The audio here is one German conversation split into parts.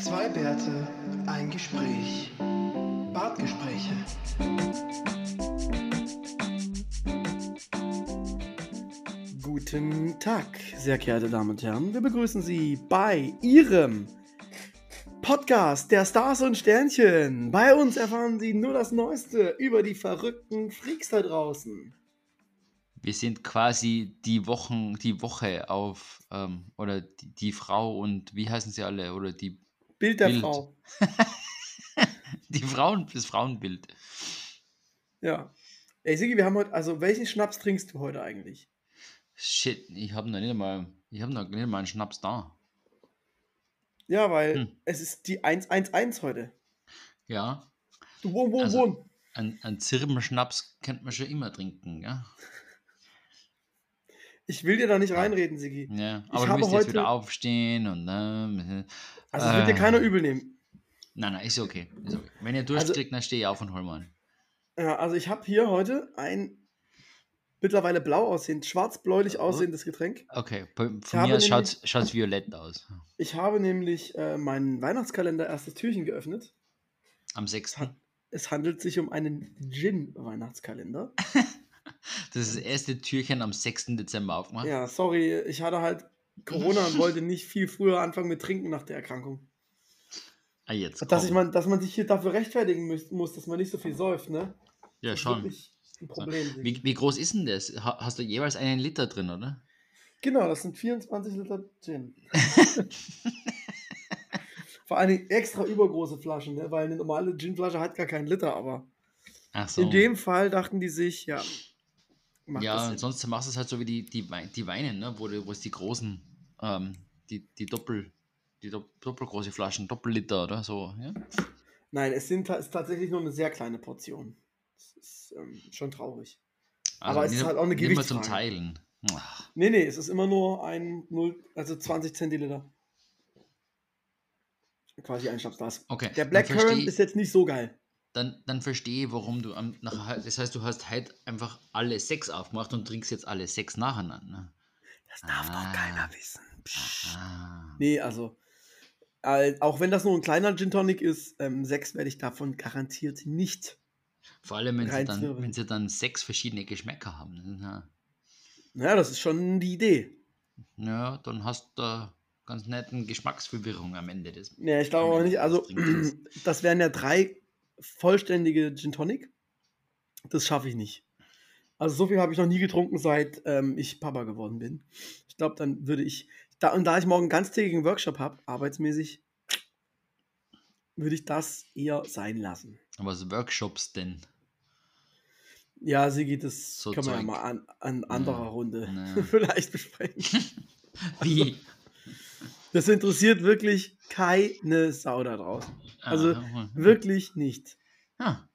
Zwei Bärte, ein Gespräch. Bartgespräche. Guten Tag, sehr geehrte Damen und Herren. Wir begrüßen Sie bei Ihrem Podcast der Stars und Sternchen. Bei uns erfahren Sie nur das Neueste über die verrückten Freaks da draußen. Wir sind quasi die Wochen, die Woche auf, ähm, oder die, die Frau und wie heißen sie alle? Oder die Bild der Frau. die Frauen, das Frauenbild. Ja. Ey, Sigi, wir haben heute, also welchen Schnaps trinkst du heute eigentlich? Shit, ich habe noch nicht mal, ich habe noch nicht mal einen Schnaps da. Ja, weil hm. es ist die 111 heute. Ja. Du wohn, wohn, also, wohn. Ein, ein Zirbenschnaps könnte man schon immer trinken, ja. Ich will dir da nicht reinreden, Sigi. Ja, aber ich du musst heute... jetzt wieder aufstehen und. Ne, also, es äh, wird dir keiner übel nehmen. Nein, nein, ist okay. Ist okay. Wenn ihr Durst also, dann stehe ich auf und hol mal. Ja, also ich habe hier heute ein mittlerweile blau aussehend, schwarz-bläulich oh. aussehendes Getränk. Okay, von mir schaut es violett aus. Ich habe nämlich äh, meinen Weihnachtskalender erstes Türchen geöffnet. Am 6. Es handelt sich um einen Gin-Weihnachtskalender. das ist das erste Türchen am 6. Dezember aufgemacht. Ja, sorry, ich hatte halt Corona und wollte nicht viel früher anfangen mit Trinken nach der Erkrankung. Ah, jetzt. Dass, ich man, dass man sich hier dafür rechtfertigen muss, dass man nicht so viel säuft, ne? Ja, schon. Ein Problem. Wie, wie groß ist denn das? Hast du jeweils einen Liter drin, oder? Genau, das sind 24 Liter Gin. Vor allen Dingen extra übergroße Flaschen, ne? weil eine normale Ginflasche hat gar keinen Liter, aber so. in dem Fall dachten die sich, ja, ja, sonst machst du es halt so wie die, die, die Weine, ne? wo, wo es die großen, ähm, die, die Doppel, die doppelgroße Flaschen, Doppelliter oder so. Ja? Nein, es sind ist tatsächlich nur eine sehr kleine Portion. Das ist ähm, schon traurig. Also, Aber es ist halt auch eine Gewichtsfrage. zum Teilen. Ach. Nee, nee, es ist immer nur ein 0, also 20 Zentiliter. Quasi ein Schnapsglas. Okay. Der Blackcurrant ist jetzt nicht so geil dann, dann verstehe, warum du am, nach, das heißt, du hast heute einfach alle sechs aufgemacht und trinkst jetzt alle sechs nacheinander. Das darf ah. doch keiner wissen. Ah. Nee, also, äh, auch wenn das nur ein kleiner Gin Tonic ist, ähm, sechs werde ich davon garantiert nicht. Vor allem, wenn sie, dann, wenn sie dann sechs verschiedene Geschmäcker haben. Ja. ja, das ist schon die Idee. Ja, dann hast du ganz netten Geschmacksverwirrung am Ende des. Ja, ich glaube auch nicht. Also, das wären ja drei vollständige Gin Tonic. Das schaffe ich nicht. Also so viel habe ich noch nie getrunken, seit ähm, ich Papa geworden bin. Ich glaube, dann würde ich, da, und da ich morgen einen ganztägigen Workshop habe, arbeitsmäßig, würde ich das eher sein lassen. Was Workshops denn? Ja, Sigi, das so können wir ja mal an, an anderer ja, Runde ja. vielleicht besprechen. Wie? Das interessiert wirklich keine Sau da draußen. Also ah, wirklich nicht. Ja.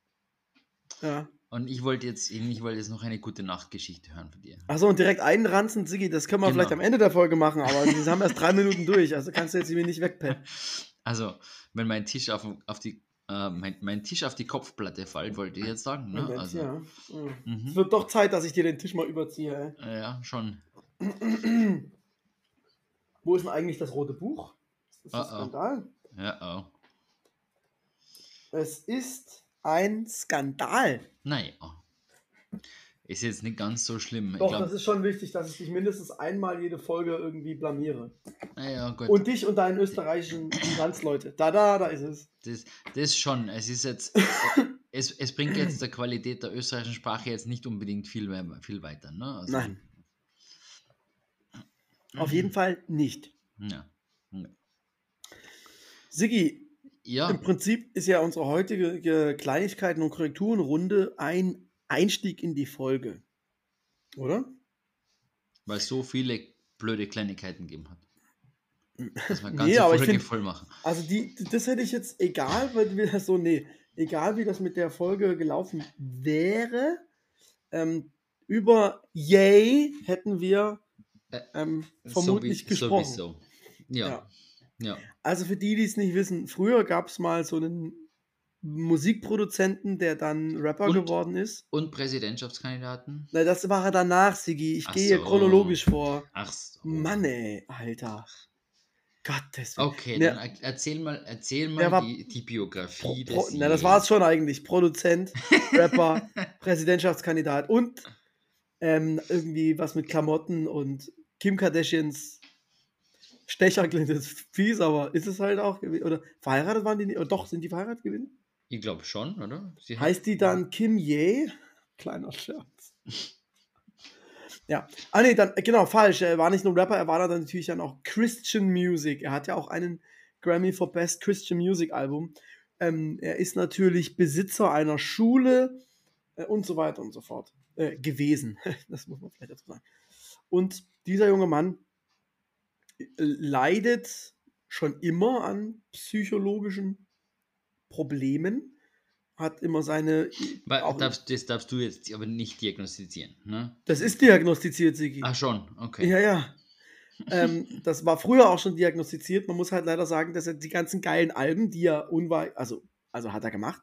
Ja. Und ich wollte jetzt, ich wollte jetzt noch eine gute Nachtgeschichte hören von dir. Achso, und direkt einranzen, Siggi, das können wir genau. vielleicht am Ende der Folge machen, aber wir haben erst drei Minuten durch, also kannst du jetzt irgendwie nicht wegpennen. Also, wenn mein Tisch auf, auf die äh, mein, mein, Tisch auf die Kopfplatte fällt, wollte ich jetzt sagen. Ne? Also, ja. Mhm. Es wird doch Zeit, dass ich dir den Tisch mal überziehe. Ey. Ja, schon. Wo ist denn eigentlich das rote Buch? Das ist oh, Skandal. Ja, oh. Es ist ein Skandal. Naja. Ist jetzt nicht ganz so schlimm. Doch, glaub... das ist schon wichtig, dass ich dich mindestens einmal jede Folge irgendwie blamiere. Naja, gut. Und dich und deinen österreichischen Landsleute. Da, da, da ist es. Das, das schon. Es ist jetzt. es, es bringt jetzt der Qualität der österreichischen Sprache jetzt nicht unbedingt viel, mehr, viel weiter. Ne? Also, Nein. Auf jeden Fall nicht. Ja. ja. Sigi, ja. im Prinzip ist ja unsere heutige Kleinigkeiten- und Korrekturenrunde ein Einstieg in die Folge. Oder? Weil es so viele blöde Kleinigkeiten gegeben hat. Dass man ganze nee, Folge find, voll machen. Also die, das hätte ich jetzt, egal, weil wir so, nee, egal wie das mit der Folge gelaufen wäre, ähm, über Yay hätten wir ähm, vermutlich so wie, gesprochen. Sowieso. Ja. ja. ja. Also für die, die es nicht wissen, früher gab es mal so einen Musikproduzenten, der dann Rapper und, geworden ist. Und Präsidentschaftskandidaten? Na, das war er danach, Sigi. Ich gehe so. chronologisch vor. Ach so. Mann, ey, Alter. Gottes Willen. Okay, ne, dann erzähl mal, erzähl mal die, die, Biografie. Pro, pro, na, das war es schon eigentlich. Produzent, Rapper, Präsidentschaftskandidat und ähm, irgendwie was mit Klamotten und Kim Kardashians Stecher klingt jetzt fies, aber ist es halt auch Oder verheiratet waren die nicht? Oder doch, sind die verheiratet gewesen? Ich glaube schon, oder? Sie heißt die dann Kim Ye? Kleiner Scherz. ja. Ah, nee, dann, genau, falsch. Er war nicht nur Rapper, er war dann natürlich dann auch Christian Music. Er hat ja auch einen Grammy for Best Christian Music Album. Ähm, er ist natürlich Besitzer einer Schule äh, und so weiter und so fort äh, gewesen. das muss man vielleicht dazu sagen. Und dieser junge Mann äh, leidet schon immer an psychologischen Problemen, hat immer seine. Auch, darfst, das darfst du jetzt aber nicht diagnostizieren, ne? Das ist diagnostiziert, Sigi. Ach schon, okay. Ja, ja. ähm, das war früher auch schon diagnostiziert. Man muss halt leider sagen, dass er die ganzen geilen Alben, die er unweit, also, also hat er gemacht,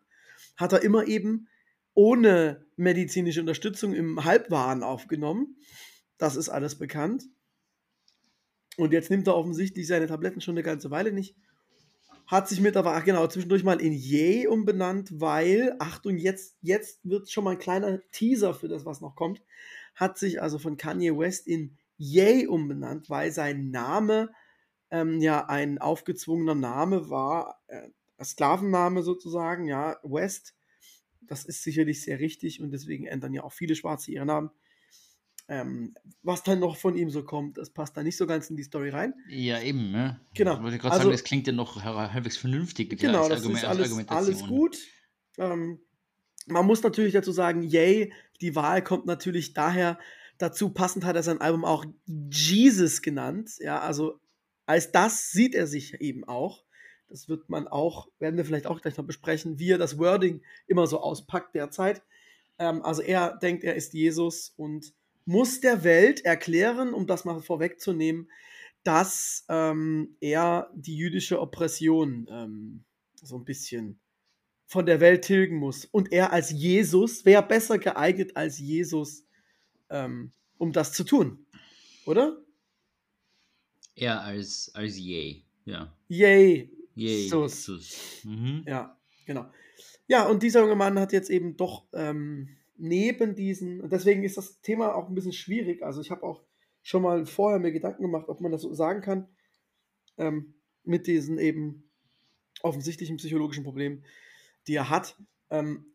hat er immer eben ohne medizinische Unterstützung im Halbwahn aufgenommen. Das ist alles bekannt. Und jetzt nimmt er offensichtlich seine Tabletten schon eine ganze Weile nicht. Hat sich mittlerweile, genau, zwischendurch mal in Yay umbenannt, weil, Achtung, jetzt, jetzt wird schon mal ein kleiner Teaser für das, was noch kommt. Hat sich also von Kanye West in Yay umbenannt, weil sein Name ähm, ja ein aufgezwungener Name war, äh, Sklavenname sozusagen, ja, West. Das ist sicherlich sehr richtig und deswegen ändern ja auch viele Schwarze ihre Namen. Ähm, was dann noch von ihm so kommt, das passt da nicht so ganz in die Story rein. Ja, eben. Ne? Genau. Ich wollte gerade also, sagen, das klingt ja noch halbwegs vernünftig. Genau, das ist alles, alles gut. Ähm, man muss natürlich dazu sagen, yay, die Wahl kommt natürlich daher, dazu passend hat er sein Album auch Jesus genannt. Ja, also als das sieht er sich eben auch. Das wird man auch, werden wir vielleicht auch gleich noch besprechen, wie er das Wording immer so auspackt derzeit. Ähm, also er denkt, er ist Jesus und muss der Welt erklären, um das mal vorwegzunehmen, dass ähm, er die jüdische Oppression ähm, so ein bisschen von der Welt tilgen muss. Und er als Jesus wäre besser geeignet als Jesus, ähm, um das zu tun. Oder? Er als, als Yay, ja. Yay. Jesus. Mhm. Ja, genau. Ja, und dieser junge Mann hat jetzt eben doch ähm, neben diesen, und deswegen ist das Thema auch ein bisschen schwierig. Also ich habe auch schon mal vorher mir Gedanken gemacht, ob man das so sagen kann, ähm, mit diesen eben offensichtlichen psychologischen Problemen, die er hat. Ähm,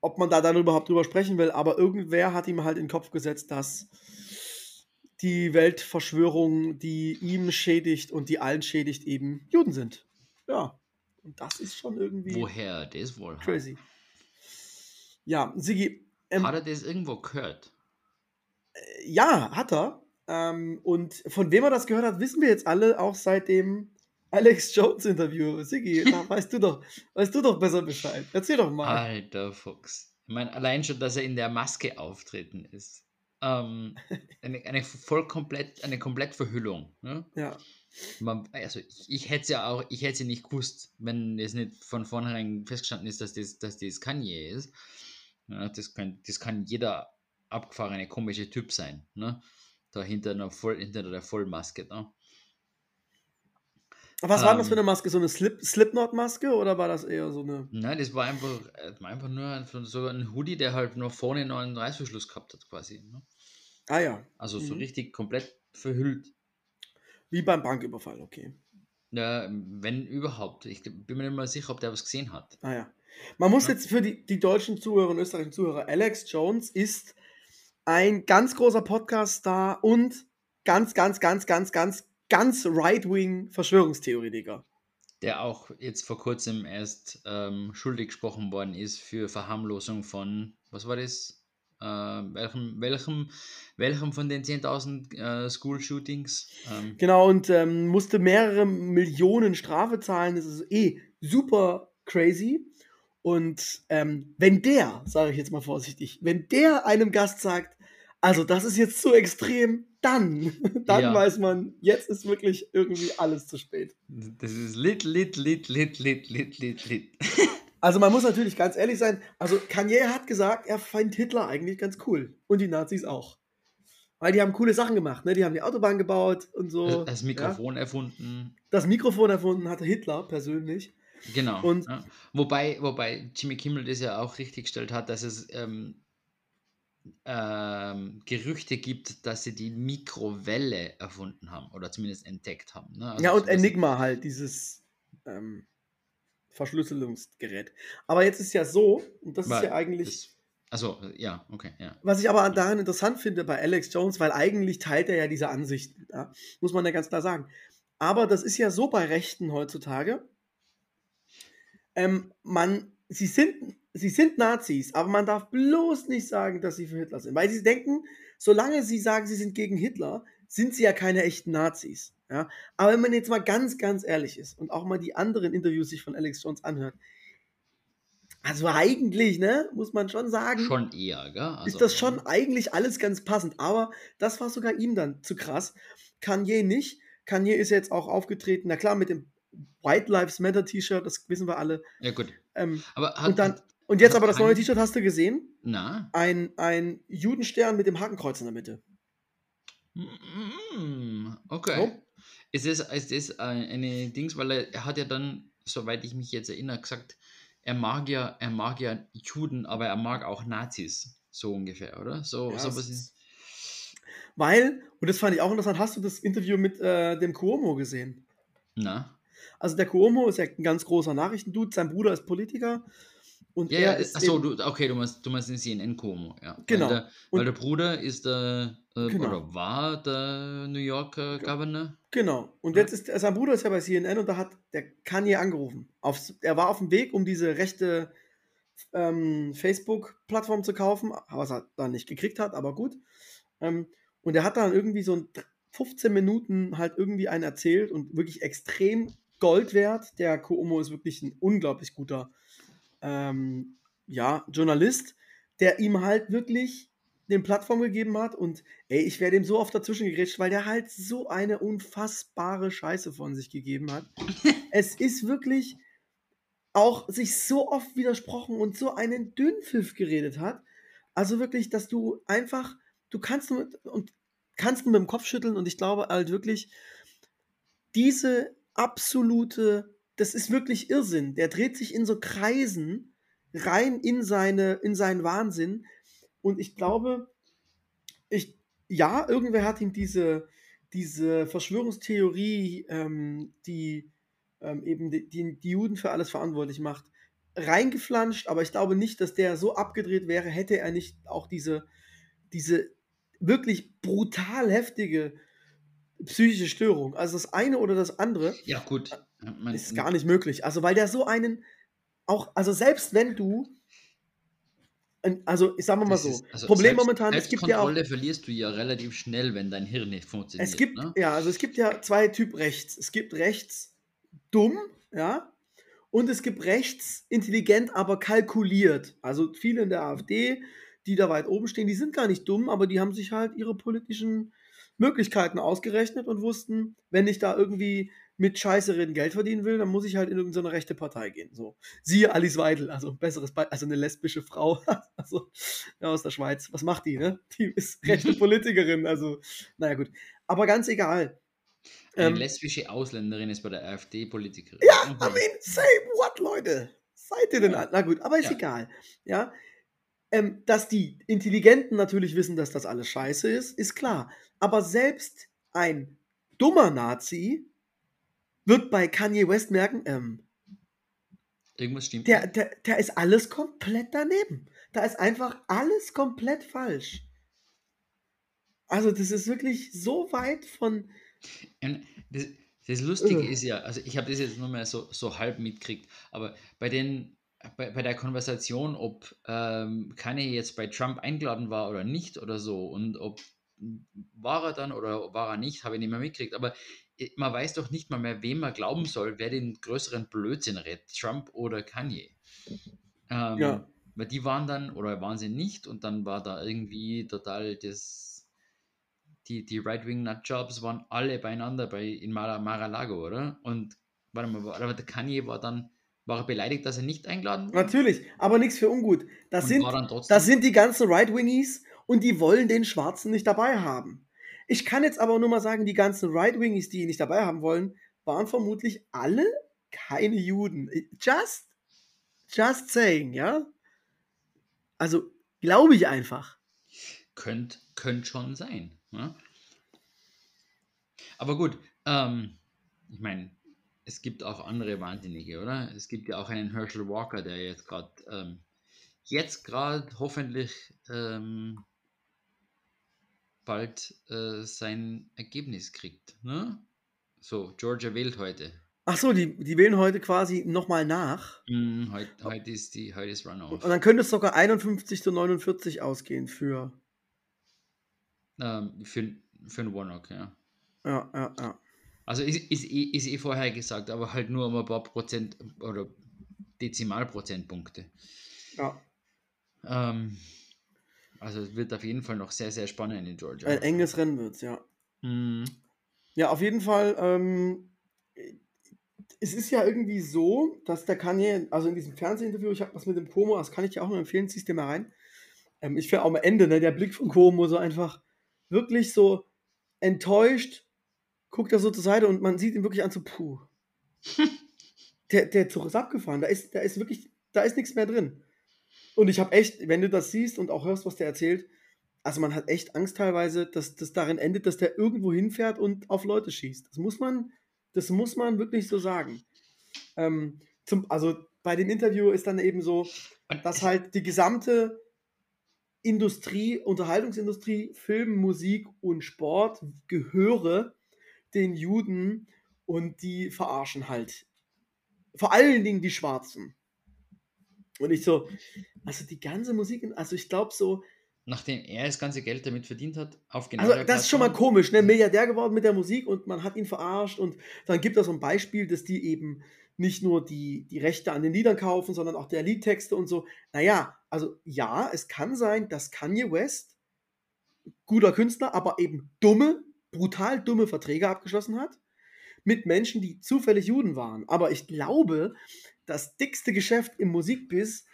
ob man da dann überhaupt drüber sprechen will, aber irgendwer hat ihm halt in den Kopf gesetzt, dass die Weltverschwörung, die ihm schädigt und die allen schädigt, eben Juden sind. Ja. Und das ist schon irgendwie. Woher das wohl? Crazy. Ja, Sigi, ähm, hat er das irgendwo gehört? Äh, ja, hat er. Ähm, und von wem er das gehört hat, wissen wir jetzt alle, auch seit dem Alex Jones Interview. Sigi, weißt du doch, weißt du doch besser Bescheid. Erzähl doch mal. Alter Fuchs. Ich meine, allein schon, dass er in der Maske auftreten ist. Ähm, eine, eine voll komplett, eine Komplettverhüllung. Ne? Ja. Man, also ich, ich hätte es ja auch, ich hätte es ja nicht gewusst, wenn es nicht von vornherein festgestanden ist, dass das, dass das Kanye ist. Ja, das, kann, das kann jeder abgefahrene, komische Typ sein. Ne? Da hinter, einer Voll, hinter der Vollmaske. Ne? Was war ähm, das für eine Maske? So eine Slip, Slipknot-Maske oder war das eher so eine. Nein, das war einfach, einfach nur so ein Hoodie, der halt nur vorne noch einen Reißverschluss gehabt hat, quasi. Ne? Ah ja. Also so mhm. richtig komplett verhüllt. Wie beim Banküberfall, okay. Ja, wenn überhaupt. Ich bin mir nicht mal sicher, ob der was gesehen hat. Ah ja. Man muss jetzt für die, die deutschen Zuhörer und österreichischen Zuhörer, Alex Jones ist ein ganz großer Podcast-Star und ganz, ganz, ganz, ganz, ganz, ganz right-wing Verschwörungstheoretiker. Der auch jetzt vor kurzem erst ähm, schuldig gesprochen worden ist für Verharmlosung von, was war das? Äh, welchem, welchem, welchem von den 10.000 äh, School-Shootings? Ähm, genau, und ähm, musste mehrere Millionen Strafe zahlen. Das ist eh super crazy. Und ähm, wenn der, sage ich jetzt mal vorsichtig, wenn der einem Gast sagt, also das ist jetzt zu extrem, dann, dann ja. weiß man, jetzt ist wirklich irgendwie alles zu spät. Das ist lit, lit, lit, lit, lit, lit, lit, lit. Also man muss natürlich ganz ehrlich sein, also Kanye hat gesagt, er findet Hitler eigentlich ganz cool. Und die Nazis auch. Weil die haben coole Sachen gemacht, ne? Die haben die Autobahn gebaut und so. Das, das Mikrofon ja. erfunden. Das Mikrofon erfunden hatte Hitler persönlich. Genau. Und ja. wobei, wobei Jimmy Kimmel das ja auch richtig gestellt hat, dass es ähm, ähm, Gerüchte gibt, dass sie die Mikrowelle erfunden haben oder zumindest entdeckt haben. Ne? Also ja, und Enigma halt, dieses ähm, Verschlüsselungsgerät. Aber jetzt ist ja so, und das Weil, ist ja eigentlich. also, ja, okay, ja. Was ich aber daran interessant finde bei Alex Jones, weil eigentlich teilt er ja diese Ansichten, ja, muss man ja ganz klar sagen. Aber das ist ja so bei Rechten heutzutage. Ähm, man, sie sind sie sind Nazis, aber man darf bloß nicht sagen, dass sie für Hitler sind. Weil sie denken, solange sie sagen, sie sind gegen Hitler, sind sie ja keine echten Nazis. Ja? Aber wenn man jetzt mal ganz, ganz ehrlich ist und auch mal die anderen Interviews sich von Alex Jones anhört, also eigentlich, ne, muss man schon sagen. Schon eher, gell? Also, ist das schon eigentlich alles ganz passend. Aber das war sogar ihm dann zu krass. Kanye nicht. Kanye ist jetzt auch aufgetreten, na klar, mit dem White Lives Matter T-Shirt, das wissen wir alle. Ja, gut. Ähm, aber hat, und dann, und jetzt aber das neue T-Shirt hast du gesehen? Na? Ein, ein Judenstern mit dem Hakenkreuz in der Mitte. Mm, okay. Oh. Ist das, ist das eine Dings, weil er, hat ja dann, soweit ich mich jetzt erinnere, gesagt, er mag ja, er mag ja Juden, aber er mag auch Nazis. So ungefähr, oder? So, ja, so was Weil, und das fand ich auch interessant, hast du das Interview mit äh, dem Cuomo gesehen? Na. Also der Cuomo ist ja ein ganz großer Nachrichtendude, sein Bruder ist Politiker und ja, ja achso, du, okay, du meinst, du meinst den CNN-Como, ja. Genau. Weil der, weil der Bruder ist der, äh, genau. oder war der New Yorker Governor. Genau. Und jetzt ist, sein Bruder ist ja bei CNN und da hat der Kanye angerufen. Auf, er war auf dem Weg, um diese rechte ähm, Facebook-Plattform zu kaufen, was er dann nicht gekriegt hat, aber gut. Ähm, und er hat dann irgendwie so 15 Minuten halt irgendwie einen erzählt und wirklich extrem Gold wert. Der Cuomo ist wirklich ein unglaublich guter ähm, ja, Journalist, der ihm halt wirklich den Plattform gegeben hat und ey, ich werde ihm so oft dazwischen gerätscht, weil der halt so eine unfassbare Scheiße von sich gegeben hat. es ist wirklich auch sich so oft widersprochen und so einen Dünnpfiff geredet hat. Also wirklich, dass du einfach, du kannst nur und kannst nur mit dem Kopf schütteln und ich glaube halt wirklich, diese absolute das ist wirklich Irrsinn. Der dreht sich in so Kreisen rein in, seine, in seinen Wahnsinn. Und ich glaube, ich, ja, irgendwer hat ihm diese, diese Verschwörungstheorie, ähm, die ähm, eben die, die, die Juden für alles verantwortlich macht, reingeflanscht. Aber ich glaube nicht, dass der so abgedreht wäre, hätte er nicht auch diese, diese wirklich brutal heftige psychische Störung. Also das eine oder das andere. Ja, gut. Man, ist gar nicht möglich. Also, weil der so einen auch, also selbst wenn du, also ich sage mal so, ist, also Problem selbst, momentan, es gibt ja auch. verlierst du ja relativ schnell, wenn dein Hirn nicht funktioniert. Es gibt, ne? ja, also es gibt ja zwei Typ rechts. Es gibt rechts dumm, ja, und es gibt rechts intelligent, aber kalkuliert. Also viele in der AfD, die da weit oben stehen, die sind gar nicht dumm, aber die haben sich halt ihre politischen Möglichkeiten ausgerechnet und wussten, wenn ich da irgendwie mit Scheiße reden Geld verdienen will, dann muss ich halt in irgendeine rechte Partei gehen. So. Siehe Alice Weidel, also besseres Be also eine lesbische Frau also, ja, aus der Schweiz. Was macht die, ne? Die ist rechte Politikerin, also naja gut. Aber ganz egal. Eine ähm, lesbische Ausländerin ist bei der AfD Politikerin. Ja, I mean, say what, Leute? Seid ihr denn an? Na gut, aber ist ja. egal. Ja. Ähm, dass die Intelligenten natürlich wissen, dass das alles scheiße ist, ist klar. Aber selbst ein dummer Nazi wird bei Kanye West merken, ähm, Irgendwas stimmt. Der, der, der ist alles komplett daneben. Da ist einfach alles komplett falsch. Also, das ist wirklich so weit von. Das, das Lustige uh. ist ja, also ich habe das jetzt nur mal so, so halb mitgekriegt, aber bei den bei, bei der Konversation, ob ähm, Kanye jetzt bei Trump eingeladen war oder nicht oder so und ob war er dann oder war er nicht, habe ich nicht mehr mitgekriegt. Aber man weiß doch nicht mal mehr, wem man glauben soll, wer den größeren Blödsinn redet, Trump oder Kanye. Ähm, ja. Weil die waren dann, oder waren sie nicht, und dann war da irgendwie total das, die, die Right-Wing-Nutjobs waren alle beieinander bei, in Mar Mar-a-Lago, oder? Und warte mal, aber der Kanye war dann, war er beleidigt, dass er nicht eingeladen war? Natürlich, aber nichts für ungut. Das, sind, das sind die ganzen Right-Wingies und die wollen den Schwarzen nicht dabei haben. Ich kann jetzt aber nur mal sagen, die ganzen Right-Wingies, die ihn nicht dabei haben wollen, waren vermutlich alle keine Juden. Just, just saying, ja? Also, glaube ich einfach. Könnt, könnt schon sein. Ne? Aber gut, ähm, ich meine, es gibt auch andere Wahnsinnige, oder? Es gibt ja auch einen Herschel Walker, der jetzt gerade, ähm, jetzt gerade hoffentlich ähm, bald äh, sein Ergebnis kriegt. Ne? So, Georgia wählt heute. Ach so, die, die wählen heute quasi nochmal nach. Mm, heute, heute ist die heute ist Runoff. Und dann könnte es sogar 51 zu 49 ausgehen für. Ähm, für, für einen Warnock, ja. Ja, ja, ja. Also ist, ist, eh- ist eh vorher gesagt, aber halt nur um ein paar Prozent oder Dezimalprozentpunkte. ja. Ähm, also es wird auf jeden Fall noch sehr, sehr spannend in Georgia. Ein enges Rennen wird's, ja. Mm, Ja, auf jeden Fall. Ähm, es ist ja irgendwie so, dass der Kanye, also in diesem Fernsehinterview, ich habe was mit dem Cuomo, das kann ich dir auch nur empfehlen, ziehst dir mal rein. Ähm, ich finde auch am Ende, ne, der Blick von Cuomo so einfach wirklich so enttäuscht, guckt er so zur Seite und man sieht ihn wirklich an, so, puh. der, der Zug ist abgefahren, da ist, da ist wirklich, da ist nichts mehr drin. Und ich habe echt, wenn du das siehst und auch hörst, was der erzählt, also man hat echt Angst teilweise, dass das darin endet, dass der irgendwo hinfährt und auf Leute schießt. Das muss man, das muss man wirklich so sagen. Ähm, zum, also bei dem Interview ist dann eben so, dass halt die gesamte Industrie, Unterhaltungsindustrie, Film, Musik und Sport gehöre den Juden und die verarschen halt. Vor allen Dingen die Schwarzen. Und ich so, also die ganze Musik, also ich glaube so, Nachdem er das ganze Geld damit verdient hat, auf genau also das ist schon mal komisch, ne? Milliardär geworden mit der Musik und man hat ihn verarscht und dann gibt es so ein Beispiel, dass die eben nicht nur die, die Rechte an den Liedern kaufen, sondern auch der Liedtexte und so. Naja, also ja, es kann sein, dass Kanye West, guter Künstler, aber eben dumme, brutal dumme Verträge abgeschlossen hat mit Menschen, die zufällig Juden waren. Aber ich glaube, das dickste Geschäft im Musikbiz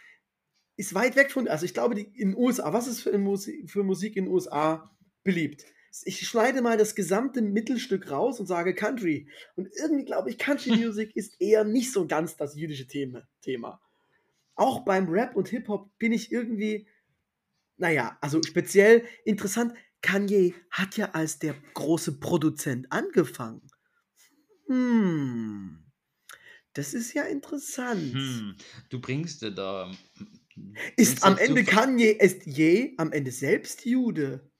ist weit weg von, also ich glaube, die in den USA, was ist für Musik, für Musik in den USA beliebt? Ich schneide mal das gesamte Mittelstück raus und sage Country. Und irgendwie glaube ich, Country Music ist eher nicht so ganz das jüdische Thema. Thema. Auch beim Rap und Hip-Hop bin ich irgendwie, naja, also speziell interessant. Kanye hat ja als der große Produzent angefangen. Hm. Das ist ja interessant. Hm, du bringst ja da. Ist bringst am so Ende ver- Kanye, ist je am Ende selbst Jude?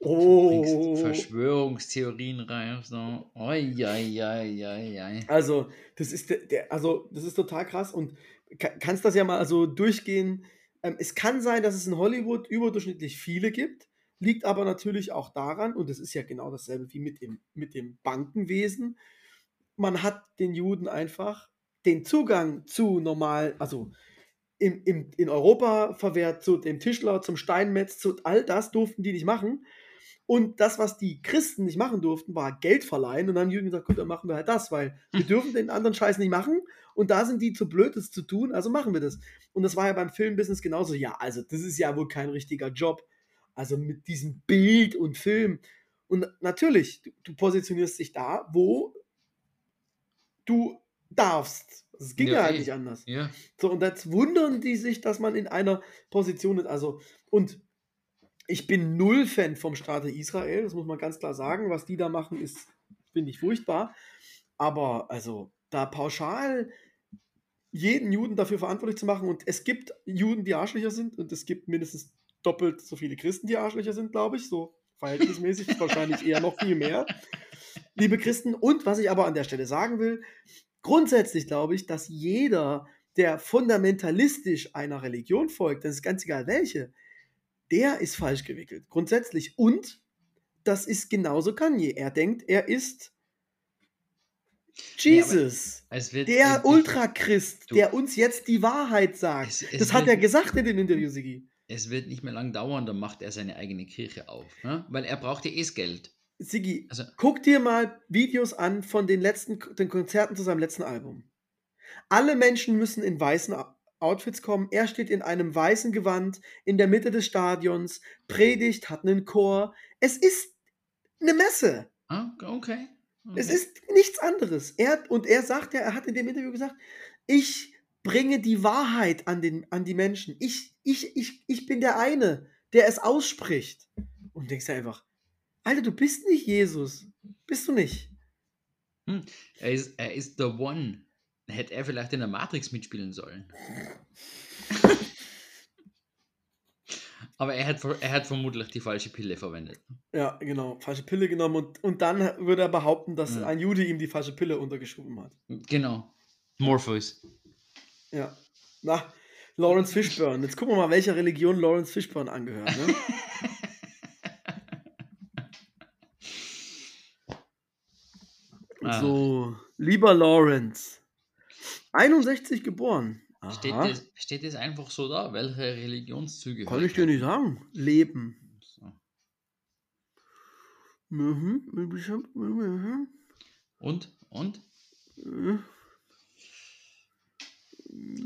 Oh. Verschwörungstheorien rein. So. Oi, oi, oi, oi. Also, das ist der, der, also, das ist total krass und ka- kannst das ja mal so durchgehen. Ähm, es kann sein, dass es in Hollywood überdurchschnittlich viele gibt, liegt aber natürlich auch daran, und das ist ja genau dasselbe wie mit dem, mit dem Bankenwesen. Man hat den Juden einfach den Zugang zu normal, also im, im, in Europa verwehrt, zu dem Tischler, zum Steinmetz, zu all das durften die nicht machen. Und das, was die Christen nicht machen durften, war Geld verleihen. Und dann haben die Juden gesagt, gut, dann machen wir halt das, weil wir dürfen den anderen Scheiß nicht machen. Und da sind die zu blöd, das zu tun, also machen wir das. Und das war ja beim Filmbusiness genauso. Ja, also das ist ja wohl kein richtiger Job. Also mit diesem Bild und Film. Und natürlich, du, du positionierst dich da, wo du darfst. Es ging ja, Ja, halt eh. nicht anders. Ja, So, und jetzt wundern die sich, dass man in einer Position ist. Also, und ich bin null Fan vom Staate Israel, das muss man ganz klar sagen. Was die da machen, ist, finde ich, furchtbar. Aber, also, da pauschal jeden Juden dafür verantwortlich zu machen, und es gibt Juden, die Arschlöcher sind, und es gibt mindestens doppelt so viele Christen, die Arschlöcher sind, glaube ich, so verhältnismäßig, wahrscheinlich eher noch viel mehr. Liebe Christen, und was ich aber an der Stelle sagen will, grundsätzlich glaube ich, dass jeder, der fundamentalistisch einer Religion folgt, das ist ganz egal welche, der ist falsch gewickelt. Grundsätzlich. Und das ist genauso Kanye. Er denkt, er ist Jesus. es wird. der Ultrachrist, der uns jetzt die Wahrheit sagt. Es- es das hat er gesagt in dem Interview, Sigi. Es wird nicht mehr lang dauern, dann macht er seine eigene Kirche auf. Ne? Weil er braucht ja eh das Geld. Sigi, Also- guck dir mal Videos an von den letzten den Konzerten zu seinem letzten Album. Alle Menschen müssen in weißen Outfits kommen. Er steht in einem weißen Gewand in der Mitte des Stadions, predigt, hat einen Chor. Es ist eine Messe. Ah, okay. okay. Es ist nichts anderes. Er, und er sagt ja, er hat in dem Interview gesagt, ich bringe die Wahrheit an, den, an die Menschen. Ich, ich, ich, ich bin der eine, der es ausspricht. Und denkst du einfach, Alter, du bist nicht Jesus. Bist du nicht. Hm, er, ist, er ist the one. Hätte er vielleicht in der Matrix mitspielen sollen. Aber er hat, er hat vermutlich die falsche Pille verwendet. Ja, genau. Falsche Pille genommen und, und dann würde er behaupten, dass ja. ein Jude ihm die falsche Pille untergeschoben hat. Genau. Morpheus. Ja. Na, Lawrence Fishburne. Jetzt gucken wir mal, welcher Religion Lawrence Fishburne angehört. Ne? ah. So, lieber Lawrence. 61 geboren. Steht das, steht das einfach so da, welche Religionszüge? Kann ich dir nicht sagen. Leben. So. Mhm. Mhm. Und? Und? Mhm.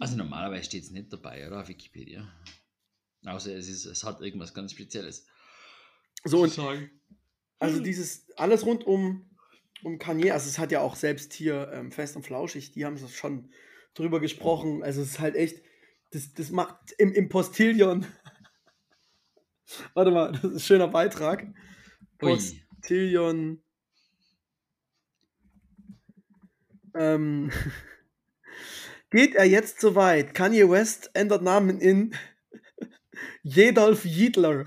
Also normalerweise steht es nicht dabei, oder? Auf Wikipedia. Außer es, ist, es hat irgendwas ganz Spezielles. So, und also dieses, alles rund um, um Kanye, also es hat ja auch selbst hier ähm, Fest und Flauschig, die haben es schon drüber gesprochen. Also es ist halt echt, das, das macht im, im Postillion. Warte mal, das ist ein schöner Beitrag. Postillion. Ähm, geht er jetzt so weit? Kanye West ändert Namen in Jedolf Jiedler.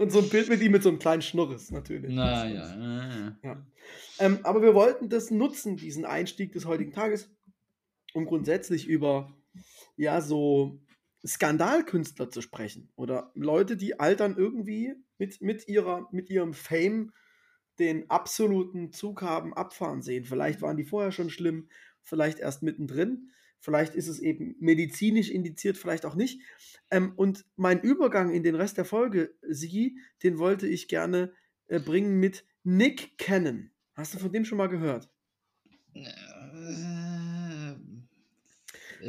Und so ein Bild mit ihm mit so einem kleinen Schnurres, natürlich. Na ja. ja. ja. Ähm, aber wir wollten das nutzen, diesen Einstieg des heutigen Tages, um grundsätzlich über ja so Skandalkünstler zu sprechen oder Leute, die altern irgendwie mit, mit, ihrer, mit ihrem Fame den absoluten Zug haben abfahren sehen. Vielleicht waren die vorher schon schlimm, vielleicht erst mittendrin, vielleicht ist es eben medizinisch indiziert, vielleicht auch nicht. Ähm, und mein Übergang in den Rest der Folge, Sigi, den wollte ich gerne äh, bringen mit Nick Cannon. Hast du von dem schon mal gehört? Äh,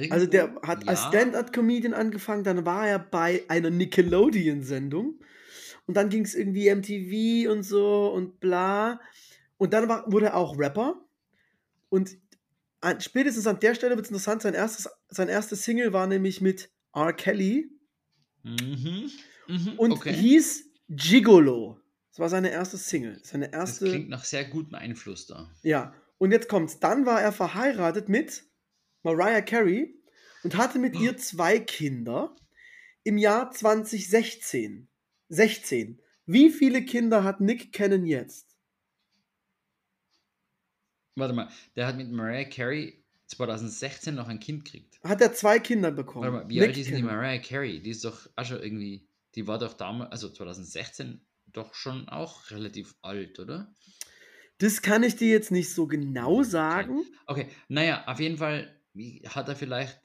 also der hat ja. als Stand-up-Comedian angefangen, dann war er bei einer Nickelodeon-Sendung und dann ging es irgendwie MTV und so und bla. Und dann war, wurde er auch Rapper und an, spätestens an der Stelle wird es interessant, sein erstes, sein erstes Single war nämlich mit R. Kelly mhm. Mhm. und okay. hieß Gigolo. Das war seine erste Single. Seine erste. Das klingt nach sehr gutem Einfluss da. Ja. Und jetzt kommt's. Dann war er verheiratet mit Mariah Carey und hatte mit ihr zwei Kinder im Jahr 2016. 16. Wie viele Kinder hat Nick Cannon jetzt? Warte mal, der hat mit Mariah Carey 2016 noch ein Kind gekriegt. Hat er zwei Kinder bekommen? Warte mal, wie Nick alt ist denn die Mariah Carey? Die ist doch auch schon irgendwie, die war doch damals, also 2016 doch schon auch relativ alt, oder? Das kann ich dir jetzt nicht so genau sagen. Okay, okay. naja, auf jeden Fall hat er vielleicht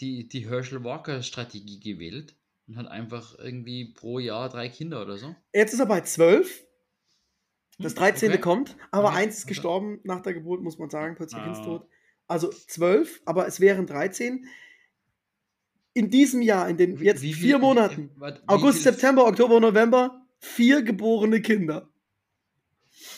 die, die Herschel Walker-Strategie gewählt und hat einfach irgendwie pro Jahr drei Kinder oder so. Jetzt ist er bei zwölf. Das 13. Okay. kommt, aber okay. eins ist gestorben nach der Geburt, muss man sagen, plötzlich ah. Kindstod. Also zwölf, aber es wären 13 in diesem Jahr, in den jetzt wie, wie vier Monaten, wie, August, September, Oktober, November, vier geborene Kinder.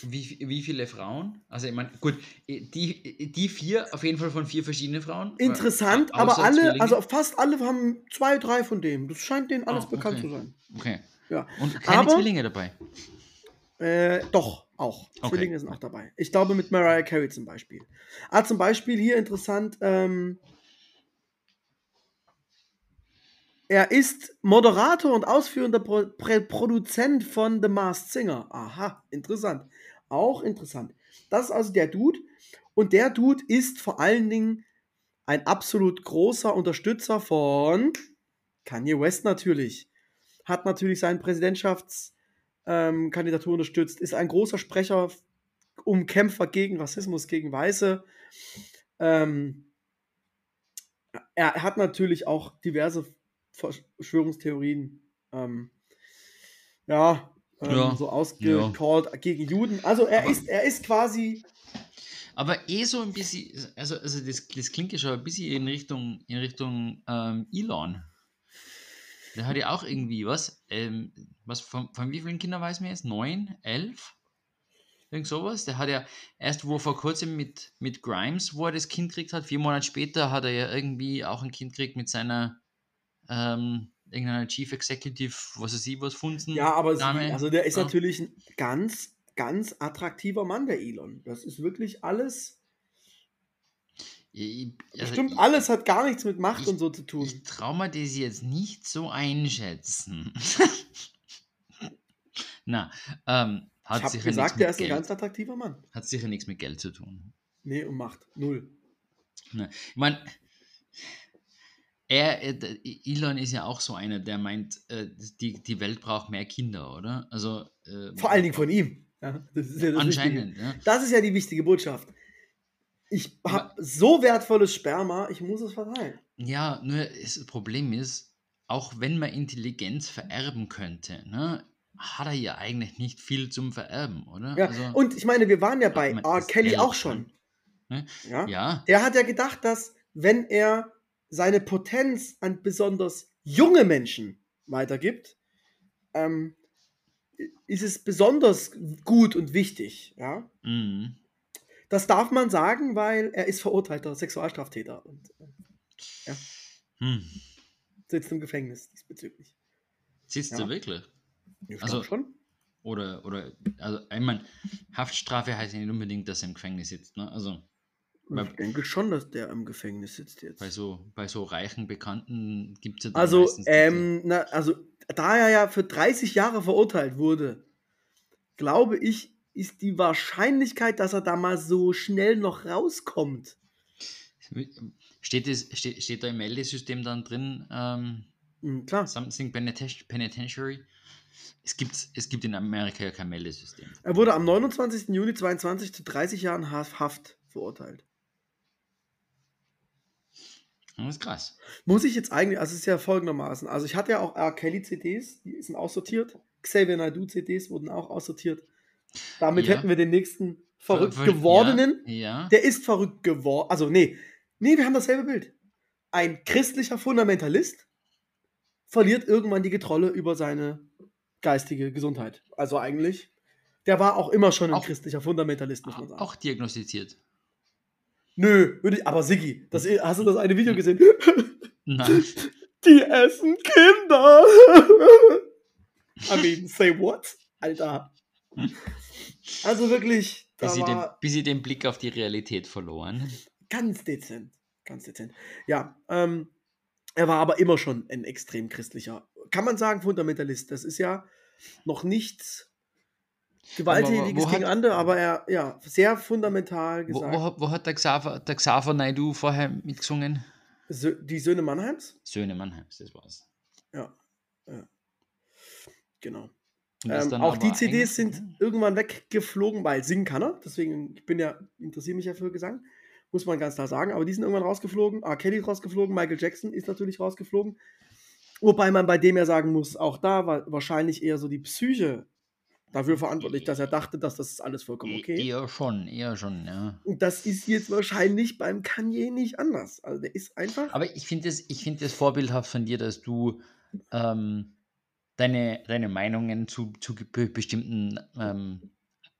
Wie, wie viele Frauen? Also ich meine, gut, die, die vier, auf jeden Fall von vier verschiedenen Frauen. Interessant, aber alle, Zwillinge? also fast alle haben zwei, drei von dem. Das scheint denen alles oh, okay. bekannt zu sein. Okay. Ja. Und keine aber, Zwillinge dabei? Äh, doch, auch. Okay. Zwillinge sind auch dabei. Ich glaube mit Mariah Carey zum Beispiel. Ah, zum Beispiel hier interessant, ähm, Er ist Moderator und ausführender Pro Produzent von The Masked Singer. Aha, interessant. Auch interessant. Das ist also der Dude. Und der Dude ist vor allen Dingen ein absolut großer Unterstützer von Kanye West natürlich. Hat natürlich seine Präsidentschaftskandidatur ähm, unterstützt. Ist ein großer Sprecher um Kämpfer gegen Rassismus, gegen Weiße. Ähm, er hat natürlich auch diverse Verschwörungstheorien ähm, ja, ähm, ja, so ausgecallt ja. gegen Juden. Also er ist, er ist quasi Aber eh so ein bisschen, also, also das, das klingt ja schon ein bisschen in Richtung, in Richtung ähm, Elon. Der hat ja auch irgendwie, was? Ähm, was von, von wie vielen Kindern weiß man jetzt? Neun? Elf? Irgend sowas. Der hat ja erst, wo vor kurzem mit, mit Grimes, wo er das Kind gekriegt hat, vier Monate später hat er ja irgendwie auch ein Kind gekriegt mit seiner ähm, irgendeiner Chief Executive, was weiß ich, was Funzen. Ja, aber sie, also der ist Ja. natürlich ein ganz, ganz attraktiver Mann, der Elon. Das ist wirklich alles. Also Stimmt, ich- alles hat gar nichts mit Macht ich- und so zu tun. Ich traue mir das jetzt nicht so einschätzen. Na, ähm, hat ich sicher gesagt, mit ist ein ganz attraktiver Mann. Hat sicher nichts mit Geld zu tun. Nee, und Macht. Null. Ich meine, er, äh, Elon ist ja auch so einer, der meint, äh, die, die Welt braucht mehr Kinder, oder? Also äh, Vor allen Dingen von ihm. Ja, das ja das anscheinend. Ja. Das ist ja die wichtige Botschaft. Ich habe so wertvolles Sperma, ich muss es verteilen. Ja, nur das Problem ist, auch wenn man Intelligenz vererben könnte, ne, hat er ja eigentlich nicht viel zum Vererben, oder? Ja, Also, und ich meine, wir waren ja bei R. Kelly auch schon. ne? Ja? ja, Der hat ja gedacht, dass wenn er seine Potenz an besonders junge Menschen weitergibt, ähm, ist es besonders gut und wichtig. Ja? mhm. Das darf man sagen, weil er ist verurteilter Sexualstraftäter und äh, hm. sitzt im Gefängnis diesbezüglich. Sitzt Ja. er wirklich? Ich Also- schon. Oder, oder, also, ich meine, Haftstrafe heißt ja nicht unbedingt, dass er im Gefängnis sitzt, ne? Also, bei- Ich denke schon, dass der im Gefängnis sitzt jetzt. bei so, bei so reichen Bekannten gibt es ja Also, ähm, na, also, da er ja für 30 Jahre verurteilt wurde, glaube ich, ist die Wahrscheinlichkeit, dass er da mal so schnell noch rauskommt. Steht, das, steht, steht da im Meldesystem dann drin, ähm, Hm, klar. Something Peniten- Penitentiary? Es gibt, es gibt in Amerika ja kein Meldesystem. Er wurde am 29. Juni 22 zu 30 Jahren Haf- Haft verurteilt. Das ist krass. Muss ich jetzt eigentlich, also es ist ja folgendermaßen, also ich hatte ja auch R. Kelly CDs, die sind aussortiert. Xavier Naidoo CDs wurden auch aussortiert. Damit Ja. hätten wir den nächsten verrückt Ver- gewordenen. Ja, ja. Der ist verrückt geworden. Also, nee. Nee, wir haben dasselbe Bild. Ein christlicher Fundamentalist verliert irgendwann die Kontrolle über seine geistige Gesundheit. Also eigentlich, der war auch immer schon ein Auch- christlicher Fundamentalist, muss man sagen. auch diagnostiziert. Nö, würde ich, aber Siggi, das, hast du das eine Video gesehen? Nein. Die essen Kinder. I mean, say what? Alter. Also wirklich, da bis, sie den, bis sie den Blick auf die Realität verloren. ganz dezent. Ganz dezent. Ja, ähm, er war aber immer schon ein extrem christlicher, kann man sagen, Fundamentalist. Das ist ja noch nichts Gewalttätiges wo gegen andere, aber er, ja, sehr fundamental Wo, gesagt. wo, hat- wo hat der Xaver, der Xaver Naidu vorher mitgesungen? Sö die Söhne Mannheims? Söhne Mannheims, das war's. Ja. ja. Genau. Ist Ähm, auch die CDs sind irgendwann weggeflogen, weil singen kann er. Deswegen, ich bin ja, interessiere mich ja für Gesang. Muss man ganz klar sagen. Aber die sind irgendwann rausgeflogen. R. Kelly ist rausgeflogen. Michael Jackson ist natürlich rausgeflogen. Wobei man bei dem ja sagen muss, auch da war wahrscheinlich eher so die Psyche dafür verantwortlich, dass er dachte, dass das ist alles vollkommen E- okay. Eher schon, eher schon, ja. Und das ist jetzt wahrscheinlich beim Kanye nicht anders. Also der ist einfach. Aber ich finde es find das vorbildhaft von dir, dass du ähm, deine, deine Meinungen zu, zu be bestimmten ähm,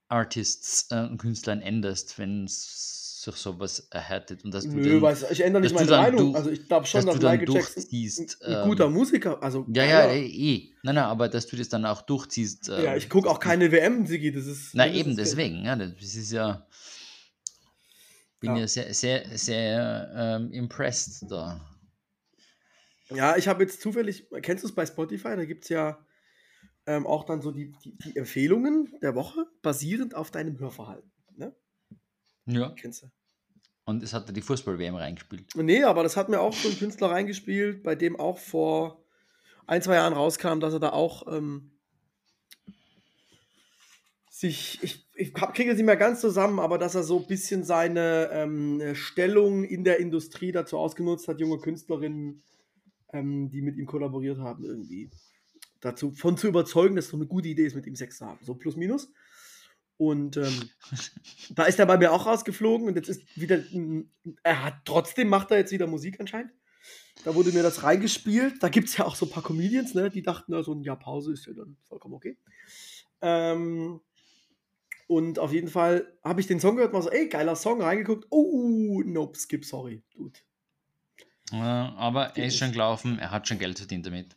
Artists äh, und Künstlern änderst, wenn es sich sowas erhärtet. Und dass du Nö, dann, weiß, ich ändere nicht meine du dann Meinung. durch- also ich glaube schon, dass dass, du dann Michael Jackson durchziehst. ein, ein ähm, guter Musiker, also Ja, ja, eh, eh. Nein, nein, aber dass du das dann auch durchziehst. Ja, ähm, ich gucke auch keine WM, Sigi, das ist. Na das eben, ist- deswegen. Ja, das ist ja. Bin Ja. ja, sehr, sehr, sehr ähm, impressed da. Ja, ich habe jetzt zufällig, kennst du es bei Spotify? Da gibt es ja ähm, auch dann so die, die, die Empfehlungen der Woche, basierend auf deinem Hörverhalten. Ne? Ja. Kennst du? Und es hat da die Fußball-WM reingespielt. Nee, aber das hat mir auch so ein Künstler reingespielt, bei dem auch vor ein, zwei Jahren rauskam, dass er da auch ähm, sich, ich, ich kriege es nicht mehr ganz zusammen, aber dass er so ein bisschen seine ähm, Stellung in der Industrie dazu ausgenutzt hat, junge Künstlerinnen, ähm, die mit ihm kollaboriert haben, irgendwie dazu von zu überzeugen, dass es so eine gute Idee ist, mit ihm Sex zu haben. So plus minus. Und ähm, da ist er bei mir auch rausgeflogen und jetzt ist wieder, er hat trotzdem, macht er jetzt wieder Musik anscheinend. Da wurde mir das reingespielt. Da gibt es ja auch so ein paar Comedians, ne, die dachten, na, so ein Jahr Pause ist ja dann vollkommen okay. Ähm, und auf jeden Fall habe ich den Song gehört, mal so, ey, geiler Song, reingeguckt. Oh, nope, skip, sorry, dude. Ja, aber er ist schon gelaufen, er hat schon Geld verdient damit.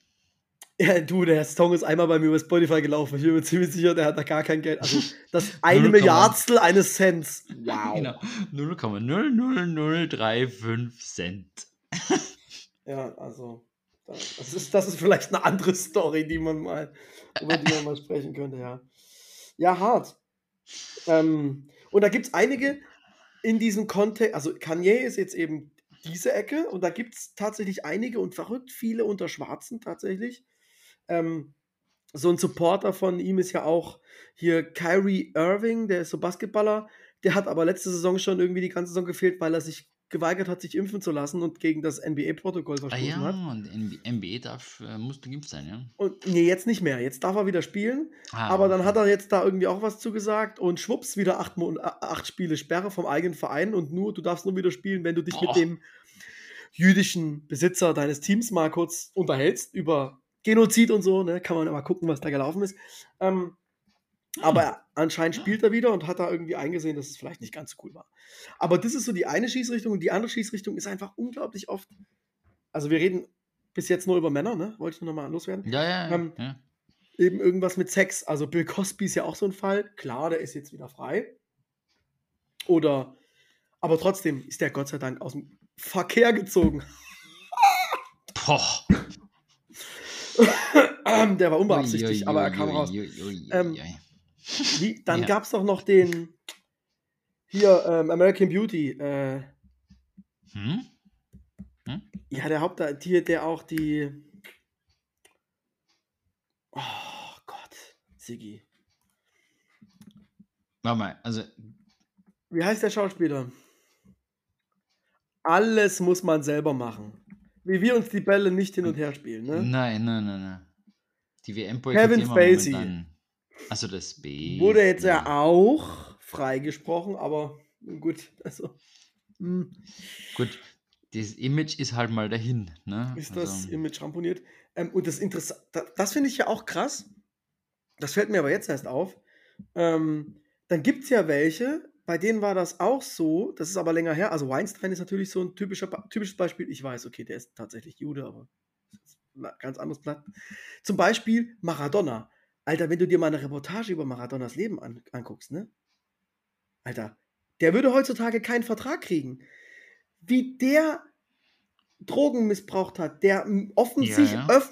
Ja, du, der Song ist einmal bei mir über Spotify gelaufen. Ich bin mir ziemlich sicher, der hat da gar kein Geld. Also das eine Milliardstel eines Cents. Wow. Genau. 0,00035 Cent. ja, also das ist, das ist vielleicht eine andere Story, die man mal, über die man mal sprechen könnte, ja. Ja, hart. Ähm, und da gibt es einige in diesem Kontext, also Kanye ist jetzt eben diese Ecke und da gibt es tatsächlich einige und verrückt viele unter Schwarzen tatsächlich. Ähm, so ein Supporter von ihm ist ja auch hier Kyrie Irving, der ist so Basketballer. Der hat aber letzte Saison schon irgendwie die ganze Saison gefehlt, weil er sich geweigert hat, sich impfen zu lassen und gegen das NBA-Protokoll verstoßen ah, ja, hat. und NBA darf, äh, musst du geimpft sein, ja? Und nee, jetzt nicht mehr. Jetzt darf er wieder spielen. Ah, aber dann hat er jetzt da irgendwie auch was zugesagt und schwupps, wieder acht, acht Spiele Sperre vom eigenen Verein und nur, du darfst nur wieder spielen, wenn du dich oh. mit dem jüdischen Besitzer deines Teams mal kurz unterhältst über Genozid und so, ne? Kann man mal gucken, was da gelaufen ist. Ähm, aber anscheinend spielt er wieder und hat da irgendwie eingesehen, dass es vielleicht nicht ganz so cool war. Aber das ist so die eine Schießrichtung und die andere Schießrichtung ist einfach unglaublich oft. Also wir reden bis jetzt nur über Männer, ne? Wollte ich nur noch mal loswerden. Ja, ja, ähm, ja. Eben irgendwas mit Sex. Also Bill Cosby ist ja auch so ein Fall. Klar, der ist jetzt wieder frei. Oder, aber trotzdem ist der Gott sei Dank aus dem Verkehr gezogen. Boah. der war unbeabsichtigt, ui, ui, aber er kam ui, raus. Ähm, wie, dann ja. gab es doch noch den hier ähm, American Beauty. Äh, hm? Hm? Ja, der Haupttier, der auch die. Oh Gott, Siggi. Warte mal, also. Wie heißt der Schauspieler? Alles muss man selber machen. Wie wir uns die Bälle nicht hin und her spielen, ne? Nein, nein, nein, nein. Die WM Kevin Spacey. Also das B. Wurde jetzt ja auch freigesprochen, aber gut, also. Mh. Hm. Gut, das Image ist halt mal dahin. Ne? Ist also. das Image ramponiert. Ähm, und das Interessante, das, das finde ich ja auch krass. Das fällt mir aber jetzt erst auf. Ähm, dann gibt es ja welche, bei denen war das auch so, das ist aber länger her. Also Weinstein ist natürlich so ein typischer, typisches Beispiel. Ich weiß, okay, der ist tatsächlich Jude, aber ganz anderes Blatt. Zum Beispiel Maradona. Alter, wenn du dir mal eine Reportage über Maradonas Leben an, anguckst, ne? Alter, der würde heutzutage keinen Vertrag kriegen. Wie der Drogen missbraucht hat, der offensichtlich ja, ja.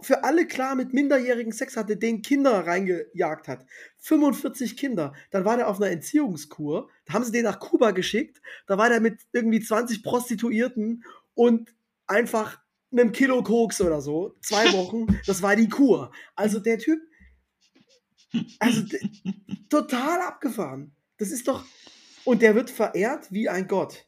für alle klar mit minderjährigen Sex hatte, den Kinder reingejagt hat. 45 Kinder. Dann war der auf einer Entziehungskur. Da haben sie den nach Kuba geschickt. Da war der mit irgendwie 20 Prostituierten und einfach einem Kilo Koks oder so. Zwei Wochen. Das war die Kur. Also der Typ also total abgefahren. Das ist doch. Und der wird verehrt wie ein Gott.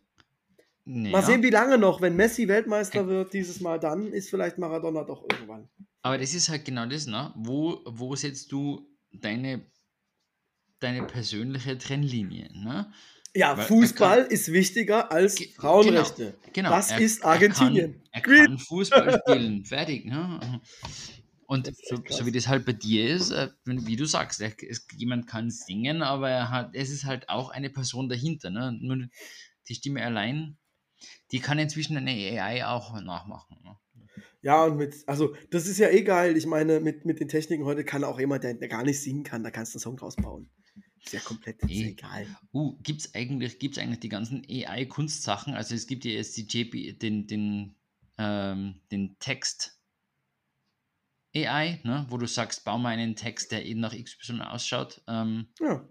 Naja. Mal sehen, wie lange noch. Wenn Messi Weltmeister wird dieses Mal, dann ist vielleicht Maradona doch irgendwann. Aber das ist halt genau das, ne? Wo, wo setzt du deine, deine persönliche Trennlinie? Ne? Ja, Weil Fußball kann, ist wichtiger als Frauenrechte. Genau, genau. Das er, ist Argentinien. Er kann, er kann Fußball spielen. Fertig. Ne? Und so, so, wie das halt bei dir ist, äh, wie du sagst, es, jemand kann singen, aber er hat, es ist halt auch eine Person dahinter. Ne? Nur die Stimme allein, die kann inzwischen eine AI auch nachmachen. Ne? Ja, und mit, also das ist ja eh geil. Ich meine, mit, mit den Techniken heute kann auch jemand, der, der gar nicht singen kann, da kannst du einen Song draus bauen. Ist ja komplett ist e egal. Uh, gibt es eigentlich, gibt's eigentlich die ganzen AI-Kunstsachen? Also es gibt ja jetzt die JP, den, den, ähm, den Text AI, ne, wo du sagst, bau mal einen Text, der eben nach XY ausschaut. Ähm, ja.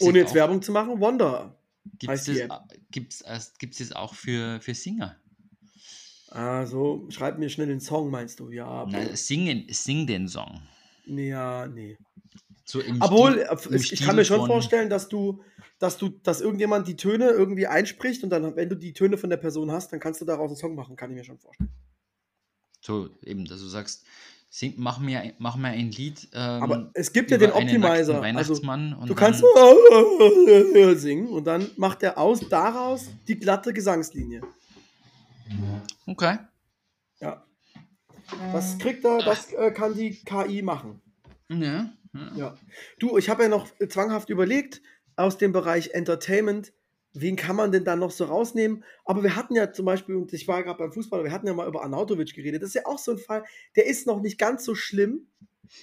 Ohne jetzt auch, Werbung zu machen, Wonder. Gibt es das, gibt's, gibt's das auch für, für Singer? Also, schreib mir schnell den Song, meinst du? Ja. Nein, singen, sing den Song. Ja, nee. So Obwohl, ich, ich kann mir schon vorstellen, dass du, dass du, dass irgendjemand die Töne irgendwie einspricht und dann, wenn du die Töne von der Person hast, dann kannst du daraus einen Song machen, kann ich mir schon vorstellen. So, eben, dass du sagst, Sing, mach, mir, mach mir ein Lied. Ähm, Aber es gibt ja den Optimizer. Also, Weihnachtsmann und du kannst singen und dann macht er aus daraus die glatte Gesangslinie. Okay. Ja. Das kriegt er, das äh, kann die KI machen. Ja. ja. Ja. Du, ich habe ja noch zwanghaft überlegt, aus dem Bereich Entertainment, wen kann man denn da noch so rausnehmen? Aber wir hatten ja zum Beispiel, und ich war gerade beim Fußball, wir hatten ja mal über Arnautovic geredet. Das ist ja auch so ein Fall, der ist noch nicht ganz so schlimm.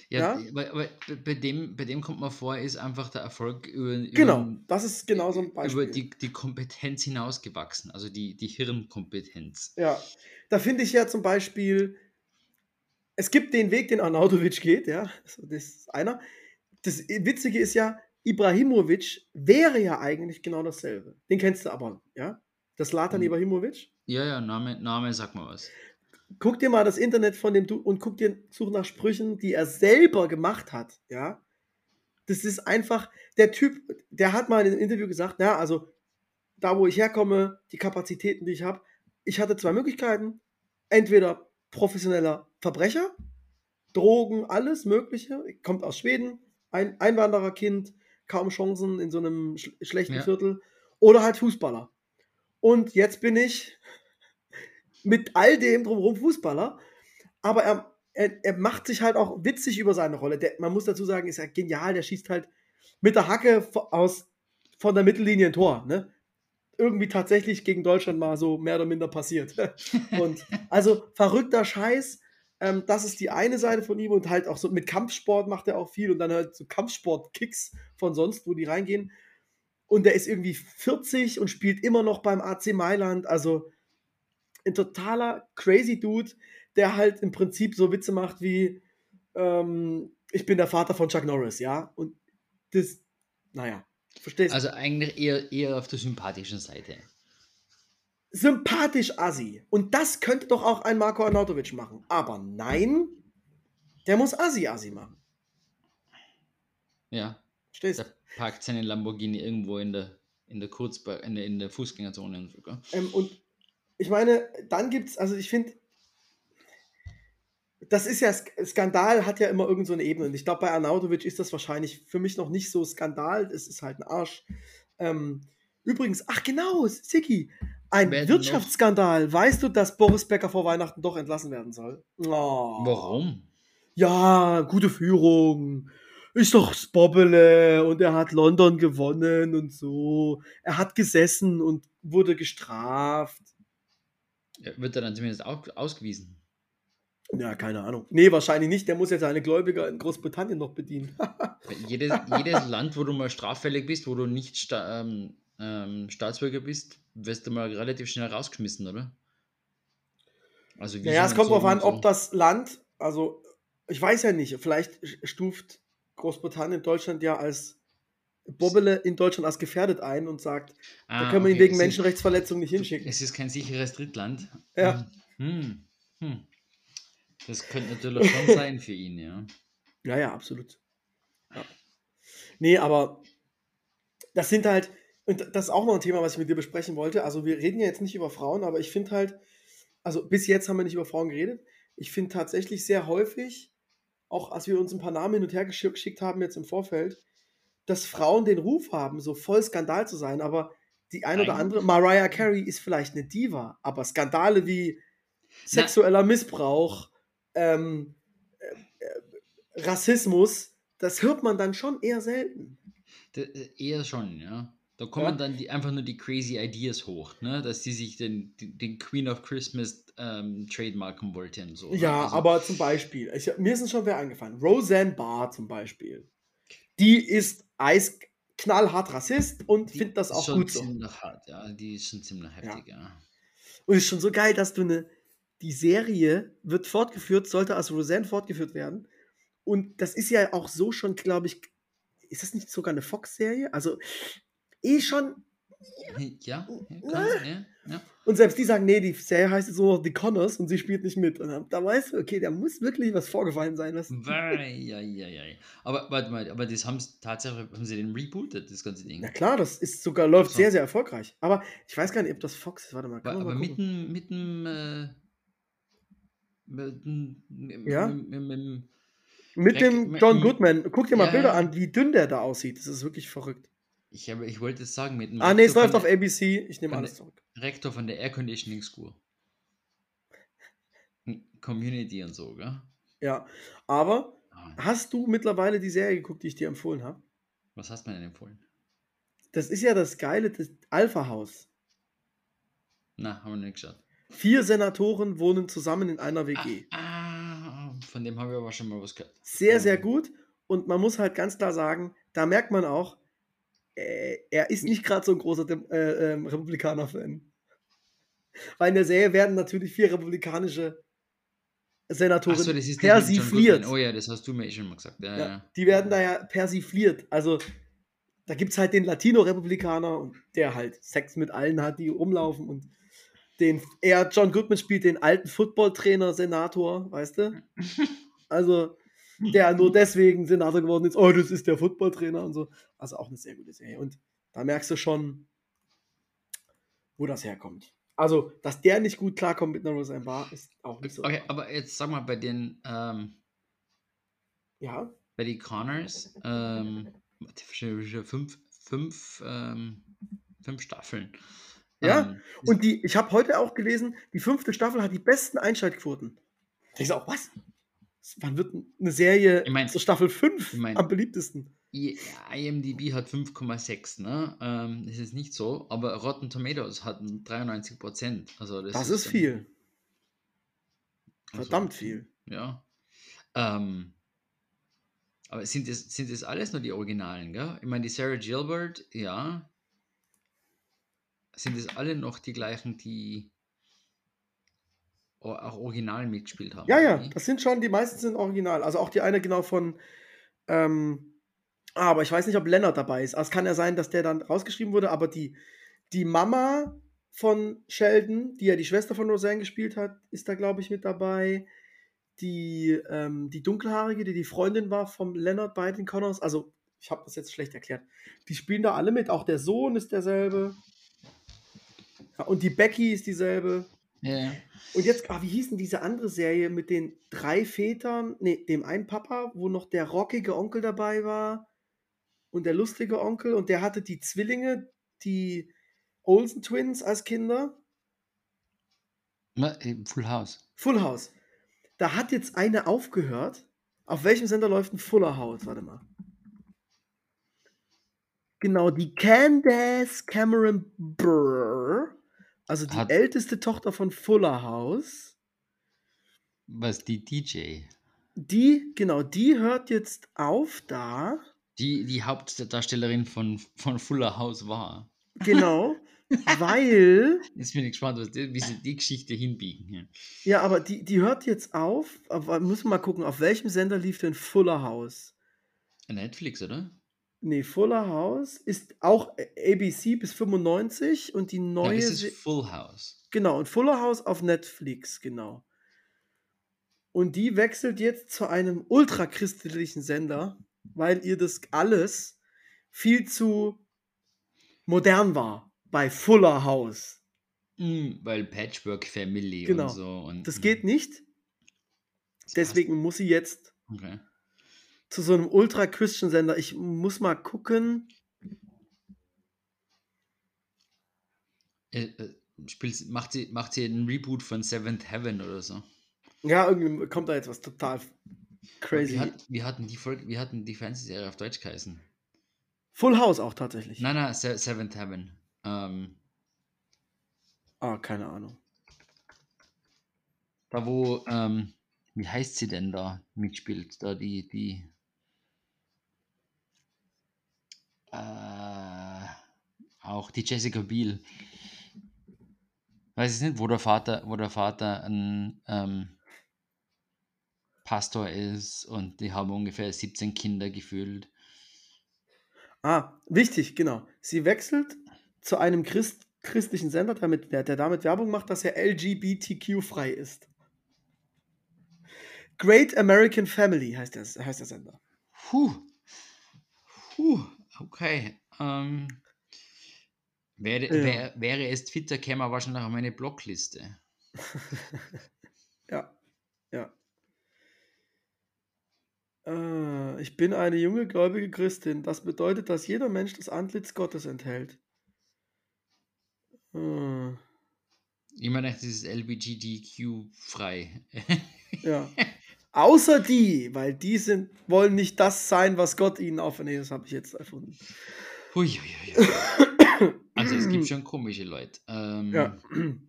Ja, Ja? Aber, aber bei, dem, bei dem kommt man vor, ist einfach der Erfolg über, Genau, über, das ist genau so ein Beispiel. über die, die Kompetenz hinausgewachsen, also die, die Hirnkompetenz. Ja, da finde ich ja zum Beispiel, es gibt den Weg, den Arnautovic geht, ja, das ist einer. Das Witzige ist ja, Ibrahimovic wäre ja eigentlich genau dasselbe. Den kennst du aber, ja? Das Latan Mhm. Ibrahimovic. Ja, ja, Name, Name sag mal was. Guck dir mal das Internet von dem Du und guck dir, such nach Sprüchen, die er selber gemacht hat, ja? Das ist einfach, der Typ, der hat mal in einem Interview gesagt, ja, also da, wo ich herkomme, die Kapazitäten, die ich habe, ich hatte zwei Möglichkeiten. Entweder professioneller Verbrecher, Drogen, alles Mögliche, kommt aus Schweden, ein Einwandererkind, kaum Chancen in so einem sch schlechten Ja. Viertel, oder halt Fußballer. Und jetzt bin ich mit all dem drumherum Fußballer, aber er, er, er macht sich halt auch witzig über seine Rolle. Der, man muss dazu sagen, ist ja genial, der schießt halt mit der Hacke aus, von der Mittellinie ein Tor. Ne? Irgendwie tatsächlich gegen Deutschland mal so mehr oder minder passiert. und also verrückter Scheiß. Ähm, das ist die eine Seite von ihm und halt auch so mit Kampfsport macht er auch viel und dann halt so Kampfsport-Kicks von sonst, wo die reingehen. Und der ist irgendwie 40 und spielt immer noch beim AC Mailand. Also ein totaler crazy Dude, der halt im Prinzip so Witze macht wie ähm, ich bin der Vater von Chuck Norris, ja. Und das, naja, verstehst du? Also eigentlich eher, eher auf der sympathischen Seite. Sympathisch Assi. Und das könnte doch auch ein Marco Arnautovic machen. Aber nein, der muss Assi-Assi machen. Ja, Verstehst der parkt seinen Lamborghini irgendwo in der, in der Kurzba in der, in der Fußgängerzone? Ähm, und ich meine, dann gibt es, also ich finde, das ist ja, Sk- Skandal hat ja immer irgend so eine Ebene. Und ich glaube, bei Arnautovic ist das wahrscheinlich für mich noch nicht so Skandal. Es ist halt ein Arsch. Ähm, übrigens, ach genau, Siki, ein Wer denn Wirtschaftsskandal. Weißt du, dass Boris Becker vor Weihnachten doch entlassen werden soll? Oh. Warum? Ja, gute Führung. Ist doch das Bobbele und er hat London gewonnen und so. Er hat gesessen und wurde gestraft. Ja, Wird er dann zumindest auch ausgewiesen? Ja, keine Ahnung. Nee, wahrscheinlich nicht. Der muss jetzt seine Gläubiger in Großbritannien noch bedienen. Jedes, jedes Land, wo du mal straffällig bist, wo du nicht ähm, ähm, Staatsbürger bist, wirst du mal relativ schnell rausgeschmissen, oder? Also naja, es kommt und darauf an, und ob das Land, also ich weiß ja nicht, vielleicht stuft Großbritannien Deutschland ja als Bobbele in Deutschland als gefährdet ein und sagt, da Ah, können wir ihn okay, wegen es ist- Menschenrechtsverletzung nicht hinschicken. Es ist kein sicheres Drittland. Ja. Hm. Hm. Das könnte natürlich schon sein für ihn, ja. Ja, ja, absolut. Ja. Nee, aber das sind halt, und das ist auch noch ein Thema, was ich mit dir besprechen wollte. Also, wir reden ja jetzt nicht über Frauen, aber ich finde halt, also bis jetzt haben wir nicht über Frauen geredet. Ich finde tatsächlich sehr häufig, auch als wir uns ein paar Namen hin und her geschick- geschickt haben jetzt im Vorfeld, dass Frauen den Ruf haben, so voll Skandal zu sein, aber die ein oder andere, Mariah Carey ist vielleicht eine Diva, aber Skandale wie sexueller Missbrauch, ähm, äh, äh, Rassismus, das hört man dann schon eher selten. D äh, eher schon, ja. Da kommen Ja. dann die, einfach nur die crazy Ideas hoch, ne? dass sie sich den, den, Queen of Christmas ähm, trademarken wollten. und So, ne? Ja, Also, aber zum Beispiel, ich, mir ist schon wer eingefallen. Roseanne Barr zum Beispiel. Die ist eisknallhart Rassist und die findet das ist auch gut so. ziemlich hart, ja. Die ist schon ziemlich heftig, ja. Und es ist schon so geil, dass du eine, die Serie wird fortgeführt, sollte als Roseanne fortgeführt werden. Und das ist ja auch so schon, glaube ich, ist das nicht sogar eine Fox-Serie? Also eh schon. Ja, ja, kann, ja, ja. Und selbst die sagen, nee, die Serie heißt jetzt nur noch The Connors und sie spielt nicht mit. Und dann, da weißt du, okay, da muss wirklich was vorgefallen sein. Was, Weieieiei. Aber warte mal, aber das haben sie tatsächlich, haben sie den rebootet, das ganze Ding. Na klar, das ist sogar, läuft So. sehr, sehr erfolgreich. Aber ich weiß gar nicht, ob das Fox ist. Warte mal, aber mal mit dem, mit dem, äh, Mit, mit, Ja? mit, mit, dem John Goodman. Guck dir mal Ja, Bilder ja. an, wie dünn der da aussieht. Das ist wirklich verrückt. Ich, habe, ich wollte es sagen, mit dem Ah, nee, es Rektor läuft auf ABC. Ich nehme alles zurück. Rektor von der Air Conditioning School. Community und so, gell? Ja. Aber Ah, hast du mittlerweile die Serie geguckt, die ich dir empfohlen habe? Was hast du mir denn empfohlen? Das ist ja das Geile des Alpha-Haus. Na, haben wir nicht geschaut. Vier Senatoren wohnen zusammen in einer WG. Ah, ah, von dem habe ich aber schon mal was gehört. Sehr, sehr gut. Und man muss halt ganz klar sagen, da merkt man auch, äh, er ist nicht gerade so ein großer Dem äh, ähm, Republikaner-Fan. Weil in der Serie werden natürlich vier republikanische Senatoren John persifliert. Oh ja, das hast du mir eh schon mal gesagt. Ja, Ja, ja. die werden da ja persifliert. Also da gibt es halt den Latino-Republikaner der halt Sex mit allen hat, die rumlaufen und den, er, John Goodman spielt den alten Footballtrainer, Senator, weißt du? Also, der nur deswegen Senator geworden ist, oh, das ist der Footballtrainer und so. Also auch eine sehr gute Serie. Und da merkst du schon, wo das herkommt. Also, dass der nicht gut klarkommt mit einer Roseanne Barr, ist auch nicht so. Okay, aber jetzt sag mal bei den, ähm, Ja, bei den Connors, ähm, fünf, fünf, ähm, fünf Staffeln. Ja, Ähm, Und die, ich habe heute auch gelesen, die fünfte Staffel hat die besten Einschaltquoten. Ich so, auch, was? Wann wird eine Serie Ich mein- zur Staffel 5 ich mein- am beliebtesten? IMDb hat 5,6, ne? Ähm, das ist nicht so, aber Rotten Tomatoes hat 93 Prozent. Also das, Das ist dann- viel. also, Verdammt viel. Ja. Ähm, aber sind es sind das alles nur die Originalen, gell? Ich meine, die Sarah Gilbert, ja. Sind es alle noch die gleichen, die auch original mitgespielt haben? Ja, ja, das sind schon, die meisten sind original. Also auch die eine genau von, ähm, ah, aber ich weiß nicht, ob Lennart dabei ist. Also es kann ja sein, dass der dann rausgeschrieben wurde, aber die, die Mama von Sheldon, die ja die Schwester von Roseanne gespielt hat, ist da, glaube ich, mit dabei. Die, ähm, die Dunkelhaarige, die die Freundin war vom Leonard bei den Connors, also ich habe das jetzt schlecht erklärt. Die spielen da alle mit, auch der Sohn ist derselbe. Ja, und die Becky ist dieselbe. Ja. Und jetzt, ah, wie hieß denn diese andere Serie mit den drei Vätern, nee, dem einen Papa, wo noch der rockige Onkel dabei war und der lustige Onkel und der hatte die Zwillinge, die Olsen Twins als Kinder. Full House. Full House. Da hat jetzt eine aufgehört. Auf welchem Sender läuft ein Fuller House? Warte mal. Genau, die Candace Cameron Burr, also die Hat- älteste Tochter von Fuller House. Was die DJ? Die, genau, die hört jetzt auf da. Die, die Hauptdarstellerin von, von Fuller House war. Genau, weil, Jetzt bin ich gespannt, was die, wie sie die Geschichte hinbiegen. Ja. ja, aber die, die hört jetzt auf. Aber müssen wir mal gucken, auf welchem Sender lief denn Fuller House? Netflix, oder? Nee, Fuller House ist auch ABC bis 95 und die neue. das ist Full House. Genau, und Fuller House auf Netflix, genau. Und die wechselt jetzt zu einem ultrachristlichen Sender, weil ihr das alles viel zu modern war bei Fuller House. Mm, weil Patchwork Family Genau. und so. Und, Das mm, geht nicht, deswegen muss sie jetzt. Okay. Zu so einem ultra-Christian-Sender. Ich muss mal gucken. Äh, äh, macht, sie, macht sie einen Reboot von Seventh Heaven oder so? Ja, irgendwie kommt da jetzt was total crazy. Wie, hat, wie hatten die Folge, wie hatten die Fernsehserie auf Deutsch geheißen? Full House auch tatsächlich. Nein, nein, Se Seventh Heaven. Ähm, Ah, keine Ahnung. da wo, ähm, wie heißt sie denn da mitspielt? Da die, die. Äh, auch die Jessica Biel. Weiß ich nicht, wo der Vater, wo der Vater ein ähm, Pastor ist und die haben ungefähr 17 Kinder gefühlt. Ah, wichtig, genau. Sie wechselt zu einem Christ christlichen Sender, damit, der, der damit Werbung macht, dass er LGBTQ-frei ist. Great American Family heißt der, heißt der Sender. Puh. Puh, okay. Ähm, wäre, Ja. wär, wäre es Twitter, käme wahrscheinlich auf meine Blockliste. Ja. Ja. Äh, ich bin eine junge gläubige Christin. Das bedeutet, dass jeder Mensch das Antlitz Gottes enthält. Äh, Ich meine, das ist LBGTQ-frei. ja. Außer die, weil die sind, wollen nicht das sein, was Gott ihnen auferlegt. Das habe ich jetzt erfunden. Hui, hui, hui. Also es gibt schon komische Leute. Ähm, Ja.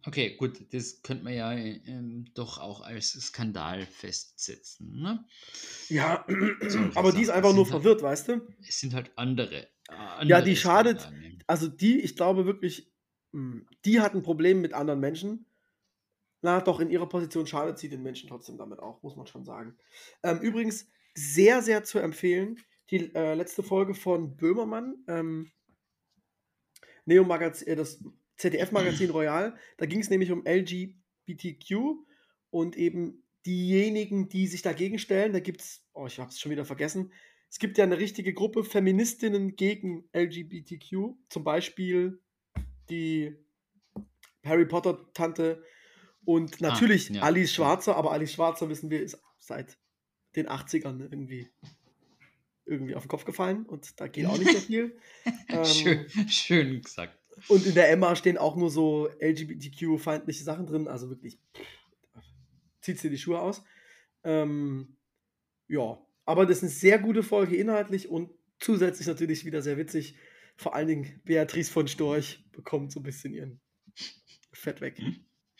Okay, gut, das könnte man ja ähm, doch auch als Skandal festsetzen. Ne? Ja, Solche aber die ist einfach nur halt- verwirrt, weißt du? Es sind halt andere. äh, Ja, andere die schadet-. Also die, ich glaube wirklich, mh, die hat ein Problem mit anderen Menschen. Na doch, in ihrer Position schadet sie den Menschen trotzdem damit auch, muss man schon sagen. Ähm, übrigens, sehr, sehr zu empfehlen, die äh, letzte Folge von Böhmermann, ähm, Neo Magazin, äh, das ZDF-Magazin Royal, da ging es nämlich um LGBTQ und eben diejenigen, die sich dagegen stellen. Da gibt es, oh, ich habe es schon wieder vergessen, es gibt ja eine richtige Gruppe Feministinnen gegen LGBTQ, zum Beispiel die Harry Potter-Tante und natürlich ja. Alice Schwarzer, aber Alice Schwarzer, wissen wir, ist seit den 80ern irgendwie, irgendwie auf den Kopf gefallen und da geht auch nicht so viel. Ähm, schön, schön gesagt. und in der Emma stehen auch nur so LGBTQ-feindliche Sachen drin, also wirklich zieht sie die Schuhe aus. Ähm, ja, aber das ist eine sehr gute Folge inhaltlich und zusätzlich natürlich wieder sehr witzig. Vor allen Dingen Beatrice von Storch bekommt so ein bisschen ihren Fett weg.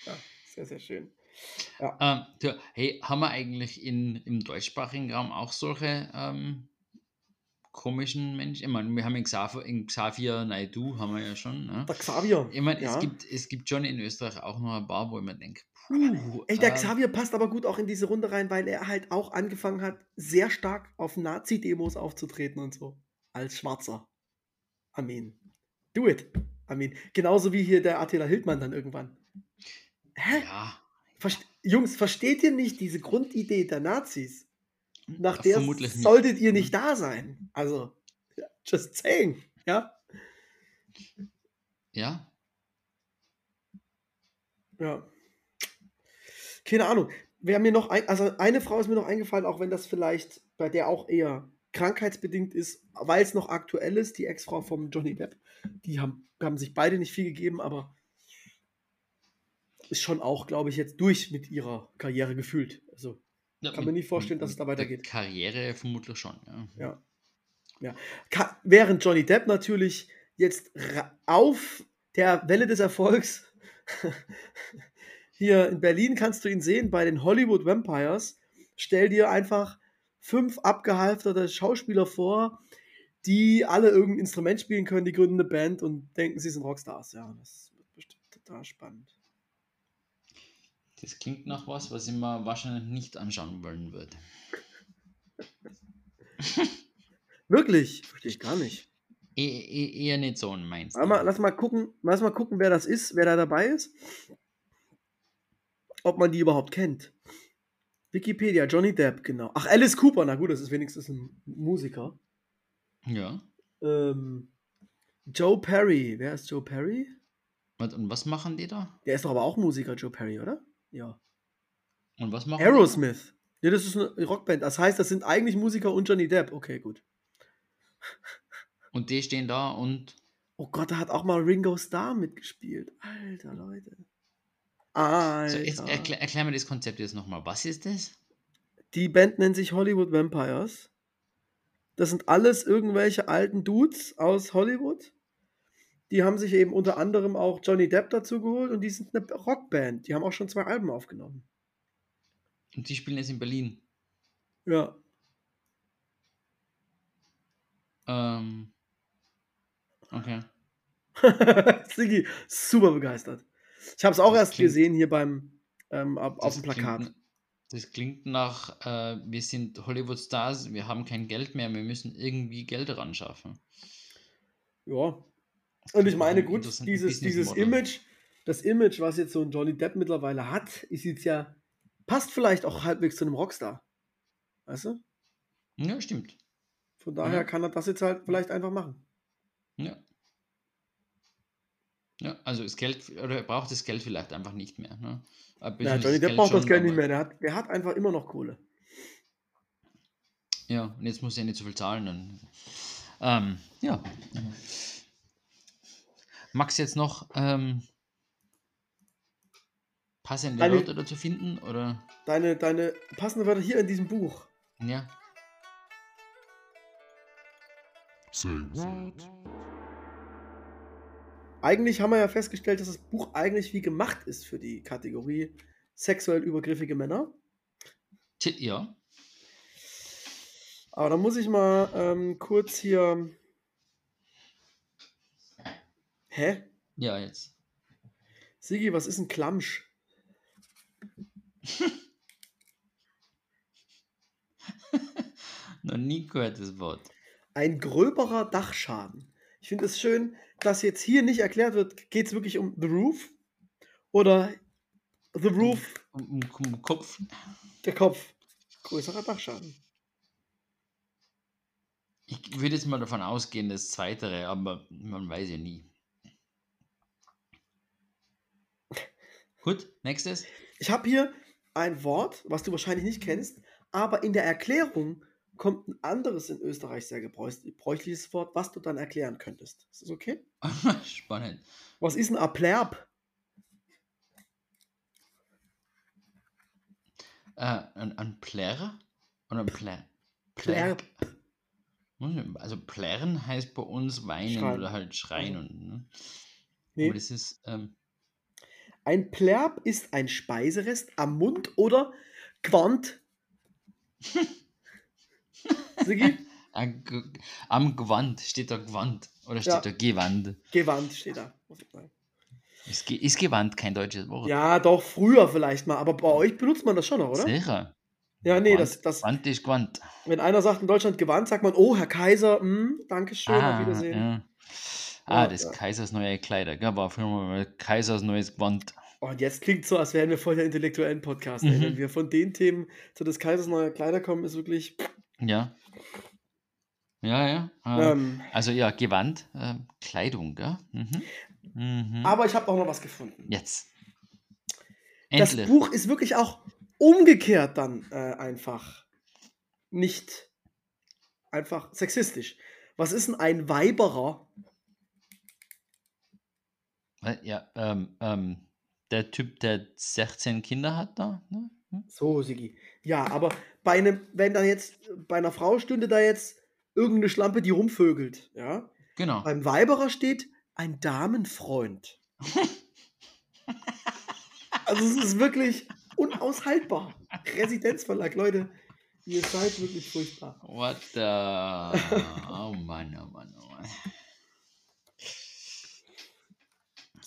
Ja, sehr, sehr schön. Ähm, du, hey, haben wir eigentlich in, im deutschsprachigen Raum auch solche ähm, komischen Menschen? Ich meine, wir haben in Xavier, in Xavier Naidu, haben wir ja schon. Ne? Der Xavier. Ich meine, ja. es, gibt, es gibt schon in Österreich auch noch ein paar, wo ich mir denke, puh, Ey, der ähm, Xavier passt aber gut auch in diese Runde rein, weil er halt auch angefangen hat, sehr stark auf Nazi-Demos aufzutreten und so. Als Schwarzer. Amen. Do it. Amen. Genauso wie hier der Attila Hildmann dann irgendwann. Hä? Ja, Verst Jungs, versteht ihr nicht diese Grundidee der Nazis? Nach der vermutlich nicht. solltet ihr nicht da sein. Also, just saying. Ja? Ja, Ja. Keine Ahnung. Wer mir noch ein, also eine Frau ist mir noch eingefallen, auch wenn das vielleicht bei der auch eher krankheitsbedingt ist, weil es noch aktuell ist, die Ex-Frau vom Johnny Depp. Die haben, haben sich beide nicht viel gegeben, aber ist schon auch, glaube ich, jetzt durch mit ihrer Karriere gefühlt. Also Ja, Kann mir nicht vorstellen, dass es da weitergeht. Karriere vermutlich schon, ja. Ja. ja. Während Johnny Depp natürlich jetzt auf der Welle des Erfolgs hier in Berlin kannst du ihn sehen bei den Hollywood Vampires. Stell dir einfach fünf abgehalfterte Schauspieler vor, die alle irgendein Instrument spielen können, die gründen eine Band und denken, sie sind Rockstars. Ja, das wird bestimmt total spannend. Das klingt nach was, was ich mir wahrscheinlich nicht anschauen wollen würde. Wirklich? Verstehe ich gar nicht. E e eher nicht so ein meins. Warte mal, lass mal gucken, lass mal gucken, wer das ist, wer da dabei ist. Ob man die überhaupt kennt. Wikipedia, Johnny Depp, genau. Ach, Alice Cooper, na gut, das ist wenigstens ein Musiker. Ja. Ähm, Joe Perry, wer ist Joe Perry? Und was machen die da? Der ist doch aber auch Musiker, Joe Perry, oder? Ja. Und was machen Aerosmith. Ja, das ist eine Rockband. Das heißt, das sind eigentlich Musiker und Johnny Depp. Okay, gut. Und die stehen da und Oh Gott, da hat auch mal Ringo Starr mitgespielt. Alter, Leute. Alter. so, jetzt erklär, erklär mir das Konzept jetzt nochmal. Was ist das? Die Band nennt sich Hollywood Vampires. Das sind alles irgendwelche alten Dudes aus Hollywood. Die haben sich eben unter anderem auch Johnny Depp dazu geholt und die sind eine Rockband. Die haben auch schon zwei Alben aufgenommen. Und die spielen jetzt in Berlin. Ja. Ähm, okay. Sigi, super begeistert. Ich habe es auch Das erst klingt- gesehen hier beim ähm, auf, auf dem Plakat. Klingt, das klingt nach, äh, wir sind Hollywood-Stars, wir haben kein Geld mehr, wir müssen irgendwie Geld ran schaffen. Ja. Und ich meine, gut, dieses, dieses. Image, das Image, was jetzt so ein Johnny Depp mittlerweile hat, ist jetzt ja, passt vielleicht auch halbwegs zu einem Rockstar. Weißt du? Ja, stimmt. Von daher Ja. kann er das jetzt halt vielleicht einfach machen. Ja. Ja, also das Geld, oder er braucht das Geld vielleicht einfach nicht mehr. Ne? Ja, Johnny das Depp braucht das schon, Geld nicht mehr. Der hat, der hat einfach immer noch Kohle. Ja, und jetzt muss er nicht so viel zahlen. Dann, ähm, ja. Magst du jetzt noch ähm, passende Eine- Wörter dazu finden? Oder? Deine, deine passende Wörter hier in diesem Buch. Ja. Say what? Eigentlich haben wir ja festgestellt, dass das Buch eigentlich wie gemacht ist für die Kategorie sexuell übergriffige Männer. Ja. Aber da muss ich mal ähm, kurz hier. Hä? Ja, jetzt. Sigi, was ist ein Klamsch? Noch nie gehört das Wort. Ein gröberer Dachschaden. Ich finde es schön, dass jetzt hier nicht erklärt wird, geht es wirklich um The Roof oder The Roof, Um, um, um Kopf. der Kopf. Größerer Dachschaden. Ich würde jetzt mal davon ausgehen, das Zweitere, aber man weiß ja nie. Gut, nächstes. Ich habe hier ein Wort, was du wahrscheinlich nicht kennst, aber in der Erklärung kommt ein anderes in Österreich sehr gebräuch- gebräuchliches Wort, was du dann erklären könntest. Ist das okay? Spannend. Was ist ein Aplerb? Äh, ein, ein Plärr? Oder ein Plär? Plärb. Also plärren heißt bei uns weinen Schreien. oder halt schreien. Also, Und, ne? Nee. Aber das ist, ähm, Ein Plärb ist ein Speiserest am Mund oder Quant. Sigi? am Gewand steht da Gewand. Oder steht Ja. da Gewand. Gewand steht da. Ist, Ge- ist Gewand kein deutsches Wort? Ja, doch, früher vielleicht mal, aber bei euch benutzt man das schon noch, oder? Sicher. Ja, nee, Gewand- das, das, Gewand ist Gewand. wenn einer sagt in Deutschland Gewand, sagt man, oh, Herr Kaiser, hm, Dankeschön, auf Wiedersehen. Ja. Ah, Ja, das ja. Kaisers neue Kleider, gell? War früher mal Kaisers neues Gewand. Oh, und jetzt klingt so, als wären wir voll der intellektuellen Podcast. Ey. Mhm. Wenn wir von den Themen zu des Kaisers neuer Kleider kommen, ist wirklich. Ja. Ja, ja. äh, Ähm, Also ja, Gewand, äh, Kleidung, gell? Mhm. Mhm. aber ich habe auch noch was gefunden. Jetzt. Das Endlich. Buch ist wirklich auch umgekehrt dann äh, einfach nicht einfach sexistisch. Was ist denn ein Weiberer? Ja, ähm, ähm, der Typ, der 16 Kinder hat da, ne? Hm? So, Sigi. Ja, aber bei einem, wenn da jetzt, bei einer Frau stünde da jetzt irgendeine Schlampe, die rumvögelt, ja. Genau. Beim Weiberer steht ein Damenfreund. also es ist wirklich unaushaltbar. Residenzverlag, Leute, ihr seid wirklich furchtbar. What the... Oh Mann, oh Mann, oh Mann.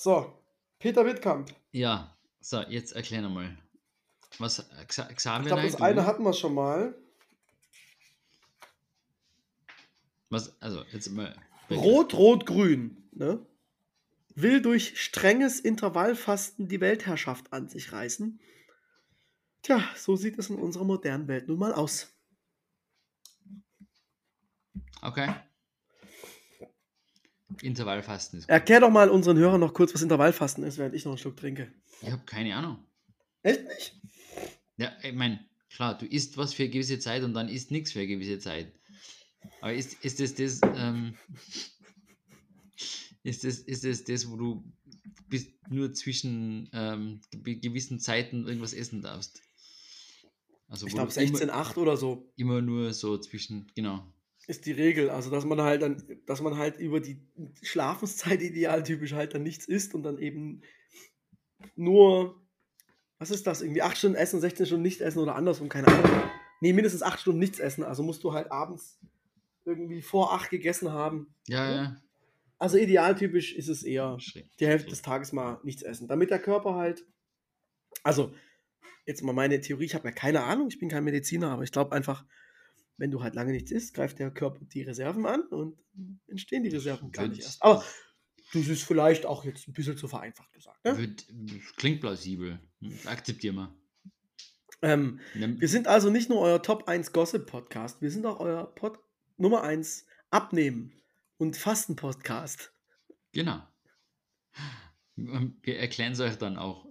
So, Peter Wittkamp. Ja, so, jetzt erklär nochmal. Was, äh, Xa Ich Xavier glaube, das eine hatten wir schon mal. Was, also, jetzt mal... Rot, Rot, Grün. Ne? Will durch strenges Intervallfasten die Weltherrschaft an sich reißen. Tja, so sieht es in unserer modernen Welt nun mal aus. Okay. Intervallfasten ist gut. Erklär doch mal unseren Hörern noch kurz, was Intervallfasten ist, während ich noch einen Schluck trinke. Ich habe keine Ahnung. Echt nicht? Ja, ich meine, klar, du isst was für eine gewisse Zeit und dann isst nichts für eine gewisse Zeit. Aber ist, ist das das, ähm, ist das, ist das das, wo du bis nur zwischen ähm, ge- gewissen Zeiten irgendwas essen darfst? Also Ich glaube du immer, 16,8 oder so immer nur so zwischen, genau. Ist die Regel. Also, dass man halt dann, dass man halt über die Schlafenszeit idealtypisch halt dann nichts isst und dann eben nur, was ist das, irgendwie 8 Stunden essen, 16 Stunden nicht essen oder andersrum, keine Ahnung. Nee, mindestens 8 Stunden nichts essen. Also musst du halt abends irgendwie vor 8 gegessen haben. Ja, ja. Also idealtypisch ist es eher die Hälfte des Tages mal nichts essen. Damit der Körper halt. Also, jetzt mal meine Theorie, ich habe ja keine Ahnung, ich bin kein Mediziner, aber ich glaube einfach, wenn du halt lange nichts isst, greift der Körper die Reserven an und entstehen die Reserven gar nicht erst. Aber das ist vielleicht auch jetzt ein bisschen zu vereinfacht gesagt. Ne? Wird, klingt plausibel. Akzeptieren wir. Ähm, wir sind also nicht nur euer Top 1 Gossip Podcast, wir sind auch euer Pod Nummer 1 Abnehmen und Fasten Podcast. Genau. Wir erklären es euch dann auch.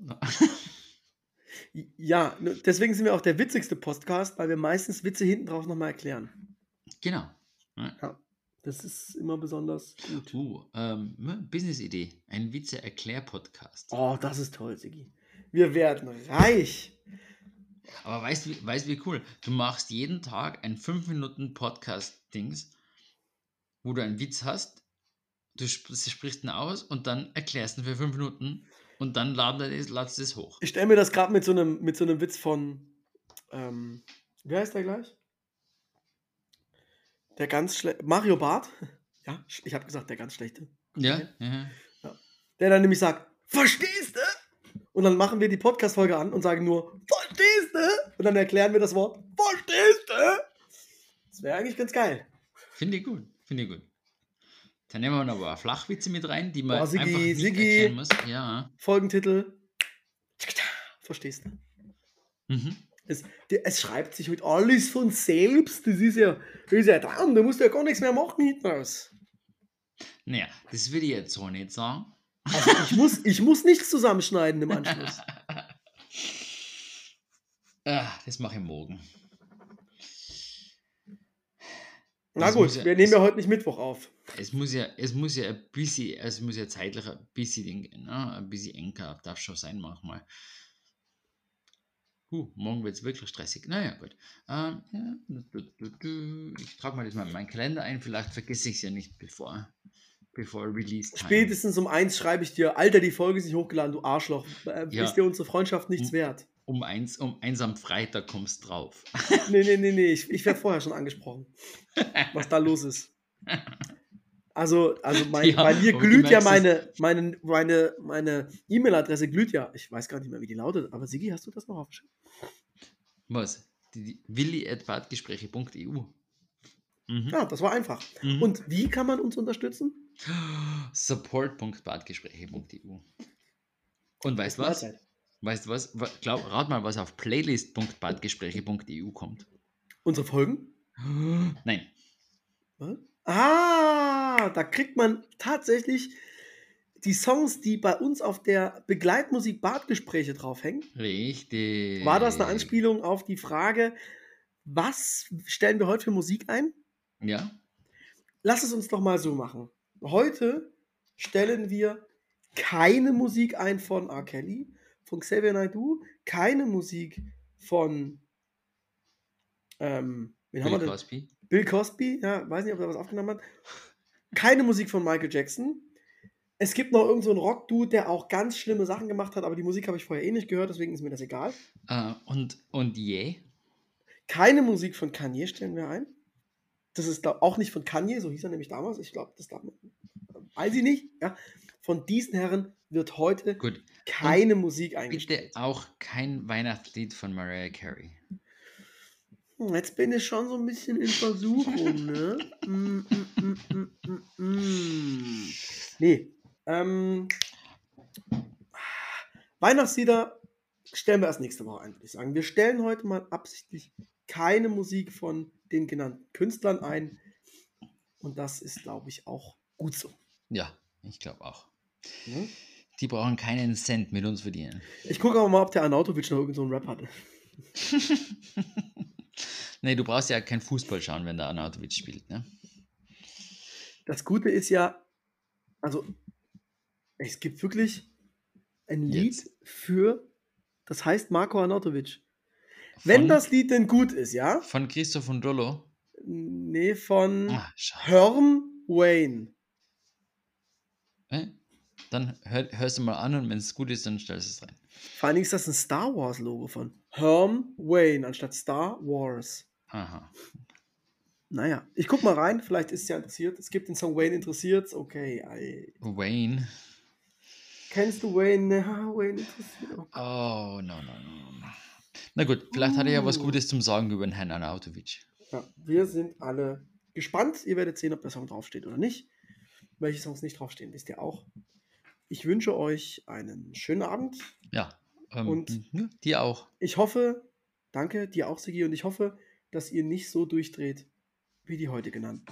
Ja, ne, deswegen sind wir auch der witzigste Podcast, weil wir meistens Witze hinten drauf nochmal erklären. Genau. Ja, das ist immer besonders gut. Uh, ähm, Business-Idee. Ein Witze-Erklär-Podcast. Oh, das ist toll, Sigi. Wir werden reich. Aber weißt du, weißt, wie cool? Du machst jeden Tag ein 5-Minuten-Podcast-Dings, wo du einen Witz hast, du sp sprichst ihn aus und dann erklärst ihn für 5 Minuten und dann ladest du es hoch. Ich stelle mir das gerade mit, so einem, mit so einem Witz von, ähm, wie heißt der gleich? Der ganz schlechte, Mario Barth. Ja, ich habe gesagt, der ganz schlechte. Ja, ja. Der dann nämlich sagt, verstehst du? Und dann machen wir die Podcast-Folge an und sagen nur, verstehst du? Und dann erklären wir das Wort, verstehst du? Das wäre eigentlich ganz geil. Finde ich gut, finde ich gut. Dann nehmen wir noch ein paar Flachwitze mit rein, die man Boah, Sigi, einfach nicht Sigi. erklären muss. Ja. Folgentitel. Verstehst du? Mhm. Es, der, es schreibt sich heute alles von selbst. Das ist ja, das ist ja dran. Da musst du ja gar nichts mehr machen hinten raus. Naja, das würde ich jetzt so nicht sagen. Also ich muss, ich muss nichts zusammenschneiden im Anschluss. Ah, das mache ich morgen. Na Das gut, wir nehmen ja heute nicht Mittwoch auf. Es muss ja, es muss ja ein bisschen, es muss ja zeitlich ein bisschen, ne? ein bisschen eng gehabt, darf schon sein manchmal. Huh, morgen wird es wirklich stressig. Naja, gut. Ähm, ja. Ich trage mal das mal in meinen Kalender ein, vielleicht vergesse ich es ja nicht bevor, bevor Release Time. Spätestens um eins schreibe ich dir, Alter, die Folge ist nicht hochgeladen, du Arschloch. Äh, Ja. Ist dir unsere Freundschaft nichts Hm. wert? Um eins, um eins am Freitag kommst drauf. Nee, nee, nee, nee. Ich, ich werde vorher schon angesprochen, was da los ist. Also, also mein, Ja, bei mir glüht ja meine meine meine meine E-Mail-Adresse glüht ja. Ich weiß gar nicht mehr, wie die lautet, aber Sigi, hast du das noch aufgeschrieben? Was? Willi.badgespräche.eu. Mhm. Ja, das war einfach. Mhm. Und wie kann man uns unterstützen? Support.badgespräche.eu. Und weißt du was? Weißt du was? Wa- Glaub, rat mal, was auf playlist.badgespräche.eu kommt. Unsere Folgen? Nein. Was? Ah, da kriegt man tatsächlich die Songs, die bei uns auf der Begleitmusik Badgespräche draufhängen. Richtig. War das eine Anspielung auf die Frage, was stellen wir heute für Musik ein? Ja. Lass es uns doch mal so machen. Heute stellen wir keine Musik ein von R. Kelly, von Xavier Naidoo, keine Musik von ähm, Bill? Cosby. Bill Cosby, ja, weiß nicht, ob er was aufgenommen hat. Keine Musik von Michael Jackson. Es gibt noch irgendeinen so Rock-Dude, der auch ganz schlimme Sachen gemacht hat, aber die Musik habe ich vorher eh nicht gehört, deswegen ist mir das egal. Äh, und, und yeah. Keine Musik von Kanye stellen wir ein. Das ist glaub, auch nicht von Kanye, so hieß er nämlich damals. Ich glaube, das darf man. Weiß ich nicht. Ja. Von diesen Herren wird heute Gut. keine Musik Bitte eingestellt. auch kein Weihnachtslied von Mariah Carey. Hm, Jetzt bin ich schon so ein bisschen in Versuchung, ne? Mm, mm, mm, mm. Nee. Ähm, Weihnachtslieder stellen wir erst nächste Woche ein, würde ich sagen. Wir stellen heute mal absichtlich keine Musik von den genannten Künstlern ein. Und das ist, glaube ich, auch gut so. Ja, ich glaube auch. Ne? Die brauchen keinen Cent mit uns verdienen. Ich gucke aber mal, ob der Arnautovic noch irgendeinen so einen Rap hatte. nee, du brauchst ja kein Fußball schauen, wenn der Arnautovic spielt, ne? Das Gute ist ja, also es gibt wirklich ein Lied Jetzt. für, das heißt Marco Arnautovic. Wenn Von- das Lied denn gut ist, ja? Von Christoph und Rollo. Nee, von Ah. Herm Wayne. Äh? Dann hör, hörst du mal an und wenn es gut ist, dann stellst du es rein. Vor allen Dingen ist das ein Star Wars Logo von Herm Wayne anstatt Star Wars. Aha. Naja, ich guck mal rein, vielleicht ist es ja interessiert. Es gibt den Song Wayne interessiert. Okay, ey. Wayne. Kennst du Wayne? Wayne interessiert. Oh Oh, no, no, no. Na gut, vielleicht hat er ja was Uh. Gutes zum Sagen über den Herrn Arnautovic. Ja, wir sind alle gespannt. Ihr werdet sehen, ob der Song draufsteht oder nicht. Welche Songs nicht draufstehen, wisst ihr auch. Ich wünsche euch einen schönen Abend. Ja. Ähm, Und- ja, dir auch. Ich hoffe, danke, dir auch, Sigi, und ich hoffe, dass ihr nicht so durchdreht wie die heute genannten.